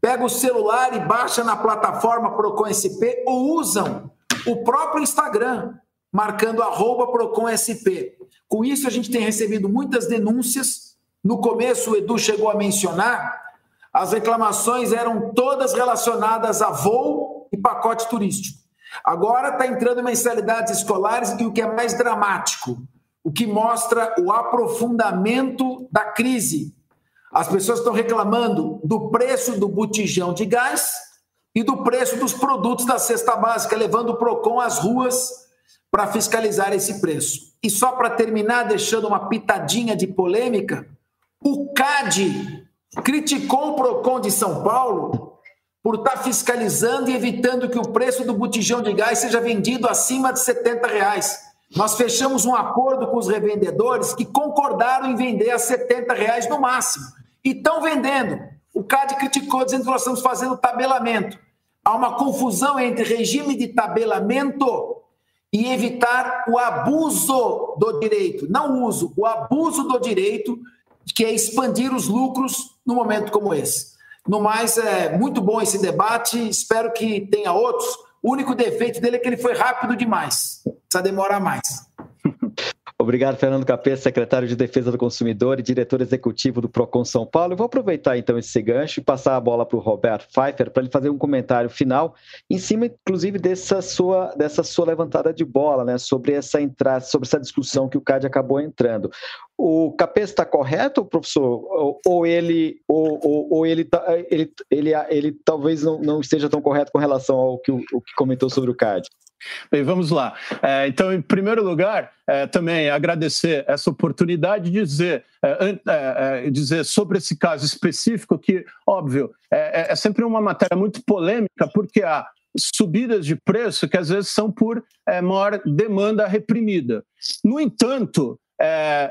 pega o celular e baixa na plataforma Procon SP ou usam o próprio Instagram, marcando arroba Procon SP. Com isso, a gente tem recebido muitas denúncias no começo, o Edu chegou a mencionar, as reclamações eram todas relacionadas a voo e pacote turístico. Agora está entrando mensalidades escolares e o que é mais dramático, o que mostra o aprofundamento da crise. As pessoas estão reclamando do preço do botijão de gás e do preço dos produtos da cesta básica, levando o PROCON às ruas para fiscalizar esse preço. E só para terminar, deixando uma pitadinha de polêmica, o CAD criticou o PROCON de São Paulo por estar fiscalizando e evitando que o preço do botijão de gás seja vendido acima de 70 reais. Nós fechamos um acordo com os revendedores que concordaram em vender a 70 reais no máximo. E estão vendendo. O CAD criticou, dizendo que nós estamos fazendo tabelamento. Há uma confusão entre regime de tabelamento e evitar o abuso do direito, não uso, o abuso do direito, que é expandir os lucros num momento como esse. No mais, é muito bom esse debate, espero que tenha outros. O único defeito dele é que ele foi rápido demais, precisa demorar mais. Obrigado, Fernando Capê, secretário de Defesa do Consumidor e diretor executivo do Procon São Paulo. Eu vou aproveitar então esse gancho e passar a bola para o Roberto Pfeiffer para ele fazer um comentário final, em cima, inclusive, dessa sua, dessa sua levantada de bola, né, sobre essa entrada, sobre essa discussão que o CAD acabou entrando. O Capê está correto, professor? Ou, ou ele, ou, ou, ou ele, tá, ele, ele, ele, ele, talvez não, não esteja tão correto com relação ao que, o, o que comentou sobre o CAD? Bem, vamos lá. É, então, em primeiro lugar, é, também agradecer essa oportunidade de dizer, é, é, é dizer sobre esse caso específico que, óbvio, é, é, sempre uma matéria muito polêmica, porque há subidas de preço que às vezes são por maior demanda reprimida. No entanto,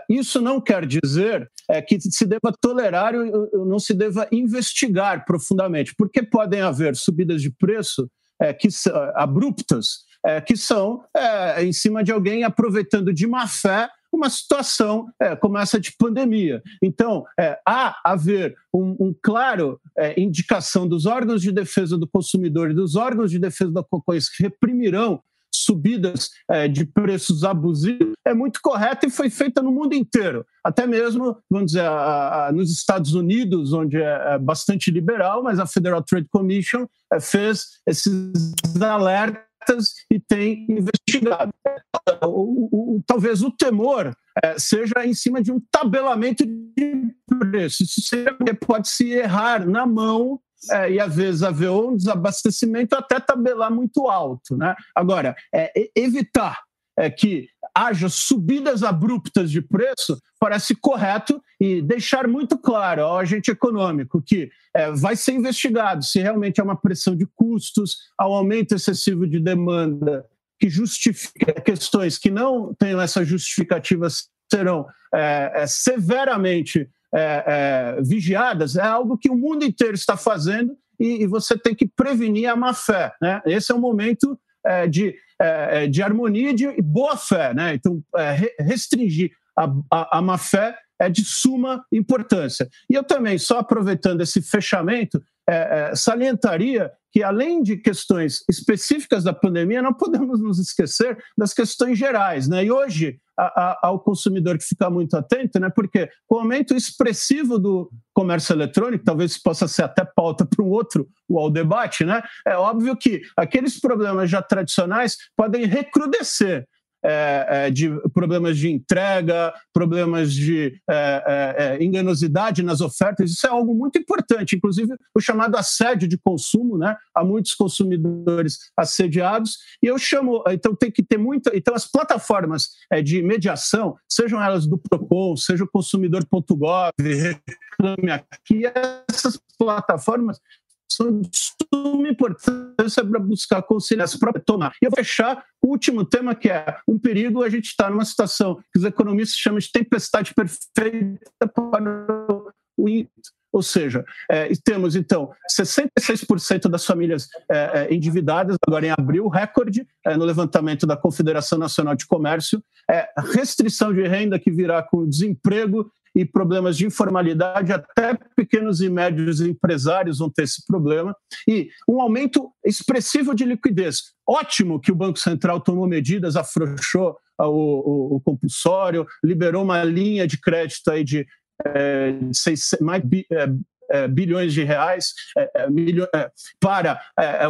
isso não quer dizer que se deva tolerar ou não se deva investigar profundamente, porque podem haver subidas de preço que abruptas é, que são é, em cima de alguém aproveitando de má fé uma situação é, como essa de pandemia. Então, é, há haver um, um claro é, indicação dos órgãos de defesa do consumidor e dos órgãos de defesa da concorrência que reprimirão subidas é, de preços abusivos é muito correta e foi feita no mundo inteiro. Até mesmo, vamos dizer, a, a, nos Estados Unidos, onde é, é, bastante liberal, mas a Federal Trade Commission é, fez esses alertas e tem investigado. O, o, talvez o temor é, seja em cima de um tabelamento de preço. Isso pode se errar na mão é, e às vezes haver um desabastecimento até tabelar muito alto. Né? Agora, é, evitar é, que haja subidas abruptas de preço parece correto e deixar muito claro ao agente econômico que é, vai ser investigado se realmente é uma pressão de custos, ao aumento excessivo de demanda que justifica questões que não tenham essa justificativa serão é, é severamente é, é, vigiadas, é algo que o mundo inteiro está fazendo e, e você tem que prevenir a má fé. Né? Esse é o momento é, de, é, é, de harmonia e de boa fé. Né? Então, é, restringir a, a, a má fé é de suma importância. E eu também, só aproveitando esse fechamento, é, é, salientaria que, além de questões específicas da pandemia, não podemos nos esquecer das questões gerais. Né? E hoje, a, a, ao consumidor que ficar muito atento, né? porque com o aumento expressivo do comércio eletrônico, talvez possa ser até pauta para um outro o debate, né? é óbvio que aqueles problemas já tradicionais podem recrudescer é, é, de problemas de entrega, problemas de é, é, é, enganosidade nas ofertas. Isso é algo muito importante, inclusive o chamado assédio de consumo, né? Há muitos consumidores assediados e eu chamo, então tem que ter muita, então as plataformas é, de mediação, sejam elas do Procon, seja o consumidor.gov, reclame aqui, essas plataformas são de suma importância para buscar conciliação, para tomar. E eu vou fechar o último tema, que é um perigo, a gente está numa situação que os economistas chamam de tempestade perfeita para o ou seja, é, temos então 66% das famílias é, é, endividadas agora em abril, recorde é, no levantamento da Confederação Nacional de Comércio, é, restrição de renda que virá com desemprego e problemas de informalidade, até pequenos e médios empresários vão ter esse problema, e um aumento expressivo de liquidez. Ótimo que o Banco Central tomou medidas, afrouxou o, o, o compulsório, liberou uma linha de crédito aí de, é, seis, mais, é, é, bilhões de reais milho, para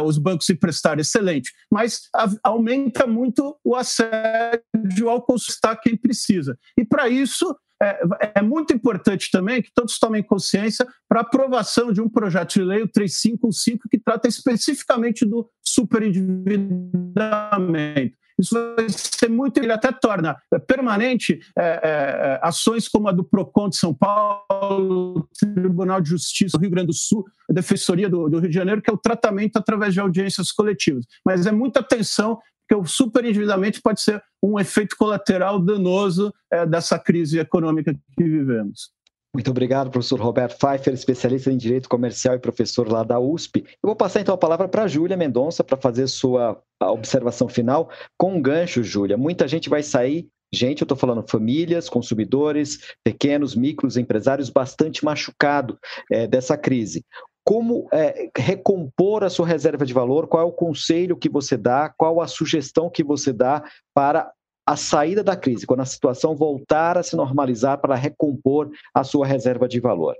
os bancos emprestarem, excelente. Mas a, aumenta muito o assédio ao consultar quem precisa. E para isso é, é, muito importante também que todos tomem consciência para aprovação de um projeto de lei, o 3515, que trata especificamente do superendividamento. Isso vai ser muito, ele até torna permanente é, é, ações como a do PROCON de São Paulo, Tribunal de Justiça do Rio Grande do Sul, Defensoria do, do Rio de Janeiro, que é o tratamento através de audiências coletivas. Mas é muita atenção porque o superendividamento pode ser um efeito colateral danoso é, dessa crise econômica que vivemos. Muito obrigado, professor Roberto Pfeiffer, especialista em Direito Comercial e professor lá da USP. Eu vou passar então a palavra para a Júlia Mendonça para fazer sua observação final com um gancho, Júlia. Muita gente vai sair gente, eu estou falando famílias, consumidores, pequenos, micros, empresários, bastante machucado é, dessa crise. Como é, recompor a sua reserva de valor? Qual é o conselho que você dá? Qual a sugestão que você dá para a saída da crise, quando a situação voltar a se normalizar para recompor a sua reserva de valor?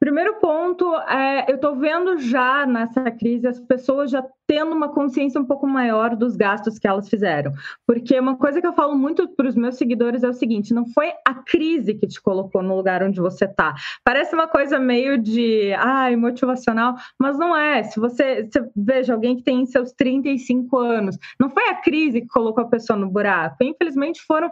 Primeiro ponto, é, eu estou vendo já nessa crise as pessoas já tendo uma consciência um pouco maior dos gastos que elas fizeram. Porque uma coisa que eu falo muito para os meus seguidores é o seguinte: não foi a crise que te colocou no lugar onde você está. Parece uma coisa meio de ai, motivacional, mas não é. Se você, você veja alguém que tem seus 35 anos, não foi a crise que colocou a pessoa no buraco. Infelizmente foram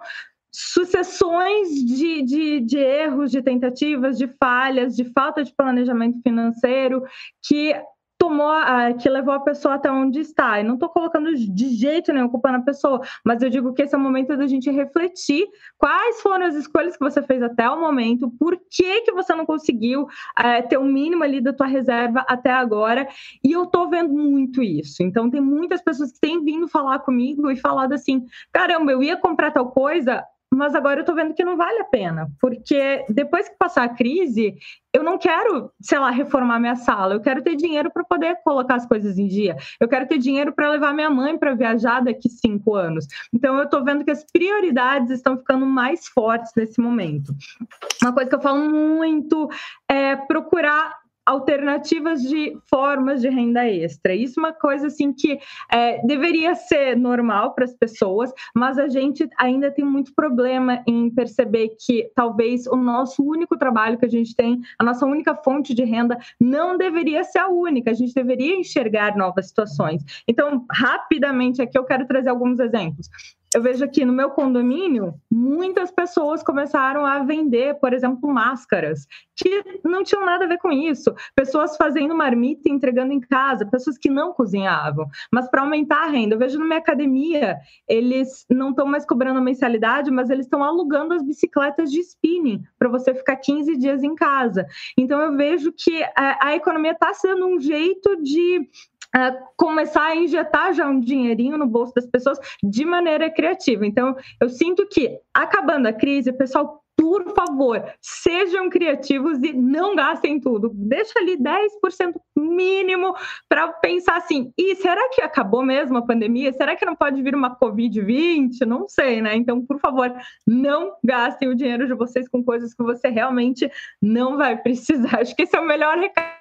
sucessões de, de, de, erros, de tentativas, de falhas, de falta de planejamento financeiro que tomou, que levou a pessoa até onde está. E não estou colocando de jeito nenhum culpando a pessoa, mas eu digo que esse é o momento da gente refletir quais foram as escolhas que você fez até o momento, por que, que você não conseguiu é, ter o mínimo ali da tua reserva até agora. E eu estou vendo muito isso. Então tem muitas pessoas que têm vindo falar comigo e falado assim: caramba, eu ia comprar tal coisa, mas agora eu estou vendo que não vale a pena, porque depois que passar a crise, eu não quero, sei lá, reformar minha sala, eu quero ter dinheiro para poder colocar as coisas em dia, eu quero ter dinheiro para levar minha mãe para viajar daqui cinco anos. Então eu estou vendo que as prioridades estão ficando mais fortes nesse momento. Uma coisa que eu falo muito é procurar alternativas de formas de renda extra. Isso é uma coisa assim que é, deveria ser normal para as pessoas, mas a gente ainda tem muito problema em perceber que talvez o nosso único trabalho que a gente tem, a nossa única fonte de renda, não deveria ser a única. A gente deveria enxergar novas situações. Então, rapidamente aqui eu quero trazer alguns exemplos eu vejo aqui no meu condomínio, muitas pessoas começaram a vender, por exemplo, máscaras, que não tinham nada a ver com isso. Pessoas fazendo marmita e entregando em casa, pessoas que não cozinhavam. Mas para aumentar a renda, eu vejo na minha academia, eles não estão mais cobrando a mensalidade, mas eles estão alugando as bicicletas de spinning para você ficar 15 dias em casa. Então eu vejo que a, a economia está sendo um jeito de começar a injetar já um dinheirinho no bolso das pessoas de maneira criativa. Então, eu sinto que, acabando a crise, pessoal por favor, sejam criativos e não gastem tudo. Deixa ali 10% mínimo para pensar assim: e será que acabou mesmo a pandemia? Será que não pode vir uma Covid-20? Não sei, né? Então, por favor, não gastem o dinheiro de vocês com coisas que você realmente não vai precisar. Acho que esse é o melhor recado.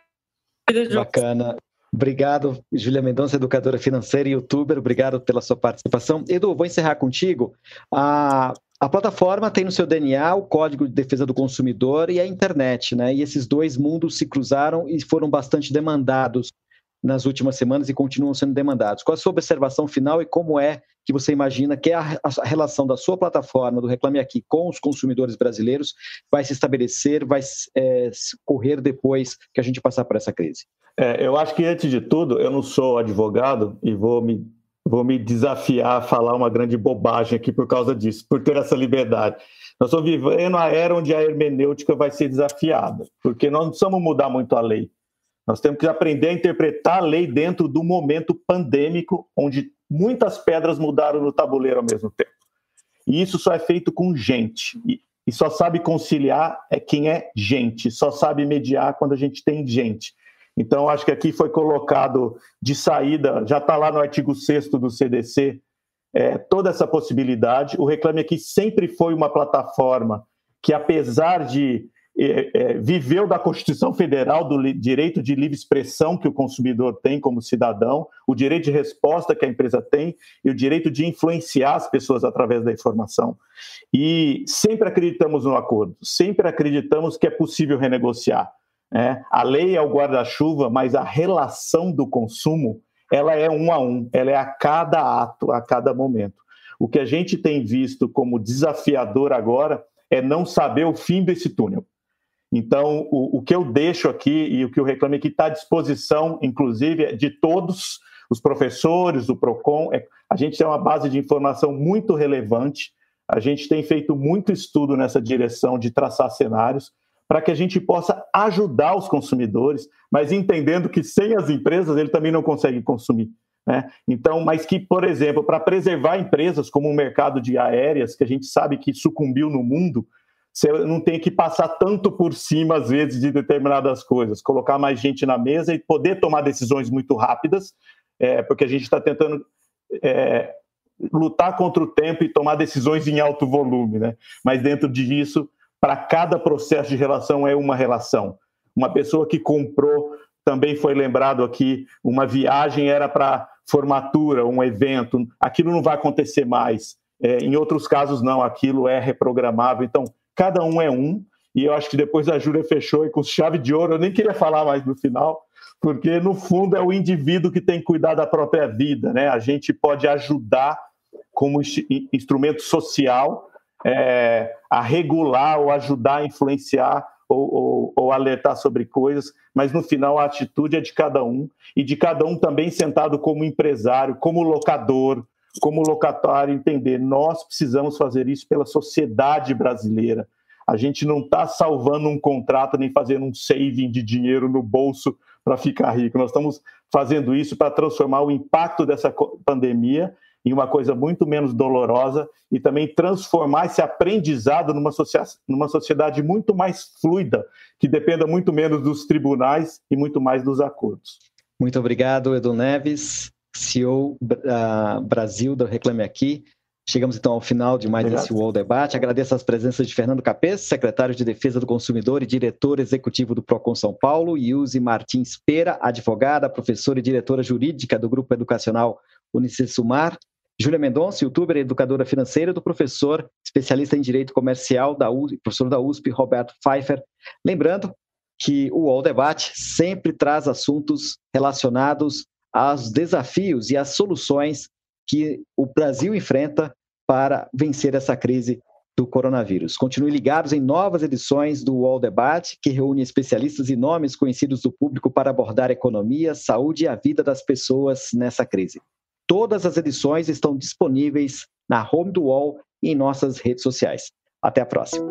Bacana. Obrigado, Júlia Mendonça, educadora financeira e youtuber. Obrigado pela sua participação. Edu, vou encerrar contigo. A, a plataforma tem no seu DNA o Código de Defesa do Consumidor e a internet, né? E esses dois mundos se cruzaram e foram bastante demandados nas últimas semanas e continuam sendo demandados. Qual a sua observação final e como é que você imagina que a, a relação da sua plataforma, do Reclame Aqui, com os consumidores brasileiros vai se estabelecer, vai é, correr depois que a gente passar por essa crise? É, eu acho que, antes de tudo, eu não sou advogado e vou me, vou me desafiar a falar uma grande bobagem aqui por causa disso, por ter essa liberdade. Nós estamos vivendo a era onde a hermenêutica vai ser desafiada, porque nós não precisamos mudar muito a lei. Nós temos que aprender a interpretar a lei dentro do momento pandêmico, onde muitas pedras mudaram no tabuleiro ao mesmo tempo. E isso só é feito com gente. E só sabe conciliar é quem é gente, só sabe mediar quando a gente tem gente. Então, acho que aqui foi colocado de saída, já está lá no artigo 6 do CDC, é, toda essa possibilidade. O Reclame Aqui sempre foi uma plataforma que, apesar de é, é, viveu da Constituição Federal, do direito de livre expressão que o consumidor tem como cidadão, o direito de resposta que a empresa tem e o direito de influenciar as pessoas através da informação. E sempre acreditamos no acordo, sempre acreditamos que é possível renegociar. É, a lei é o guarda-chuva, mas a relação do consumo ela é um a um, ela é a cada ato, a cada momento. O que a gente tem visto como desafiador agora é não saber o fim desse túnel. Então, o, o que eu deixo aqui e o que eu reclamo aqui está à disposição, inclusive, de todos os professores, do PROCON. É, a gente tem uma base de informação muito relevante, a gente tem feito muito estudo nessa direção de traçar cenários para que a gente possa ajudar os consumidores, mas entendendo que sem as empresas ele também não consegue consumir. Né? Então, mas que, por exemplo, para preservar empresas como o mercado de aéreas, que a gente sabe que sucumbiu no mundo, você não tem que passar tanto por cima, às vezes, de determinadas coisas, colocar mais gente na mesa e poder tomar decisões muito rápidas, é, porque a gente está tentando é, lutar contra o tempo e tomar decisões em alto volume, né? Mas dentro disso, para cada processo de relação é uma relação. Uma pessoa que comprou, também foi lembrado aqui, uma viagem era para formatura, um evento, aquilo não vai acontecer mais. É, em outros casos, não, aquilo é reprogramável. Então, cada um é um, e eu acho que depois a Júlia fechou e com chave de ouro, eu nem queria falar mais no final, porque no fundo é o indivíduo que tem que cuidar da própria vida, né? A gente pode ajudar como instrumento social é, a regular ou ajudar a influenciar ou, ou, ou, alertar sobre coisas, mas no final a atitude é de cada um e de cada um também sentado como empresário, como locador, como locatário, entender nós precisamos fazer isso pela sociedade brasileira. A gente não está salvando um contrato nem fazendo um saving de dinheiro no bolso para ficar rico. Nós estamos fazendo isso para transformar o impacto dessa pandemia em uma coisa muito menos dolorosa e também transformar esse aprendizado numa, numa sociedade muito mais fluida, que dependa muito menos dos tribunais e muito mais dos acordos. Muito obrigado, Edu Neves, CEO uh, ah, Brasil do Reclame Aqui. Chegamos então ao final de mais Obrigado. esse UOL Debate. Agradeço as presenças de Fernando Capês, secretário de Defesa do Consumidor e diretor executivo do Procon São Paulo, e Martins Pera, advogada, professora e diretora jurídica do Grupo Educacional Unicesumar, Júlia Mendonça, youtuber e educadora financeira do professor, especialista em Direito Comercial, da USP, professor da USP, Roberto Pfeiffer. Lembrando que o UOL Debate sempre traz assuntos relacionados aos desafios e às soluções que o Brasil enfrenta para vencer essa crise do coronavírus. Continue ligados em novas edições do UOL Debate, que reúne especialistas e nomes conhecidos do público para abordar economia, saúde e a vida das pessoas nessa crise. Todas as edições estão disponíveis na home do UOL e em nossas redes sociais. Até a próxima.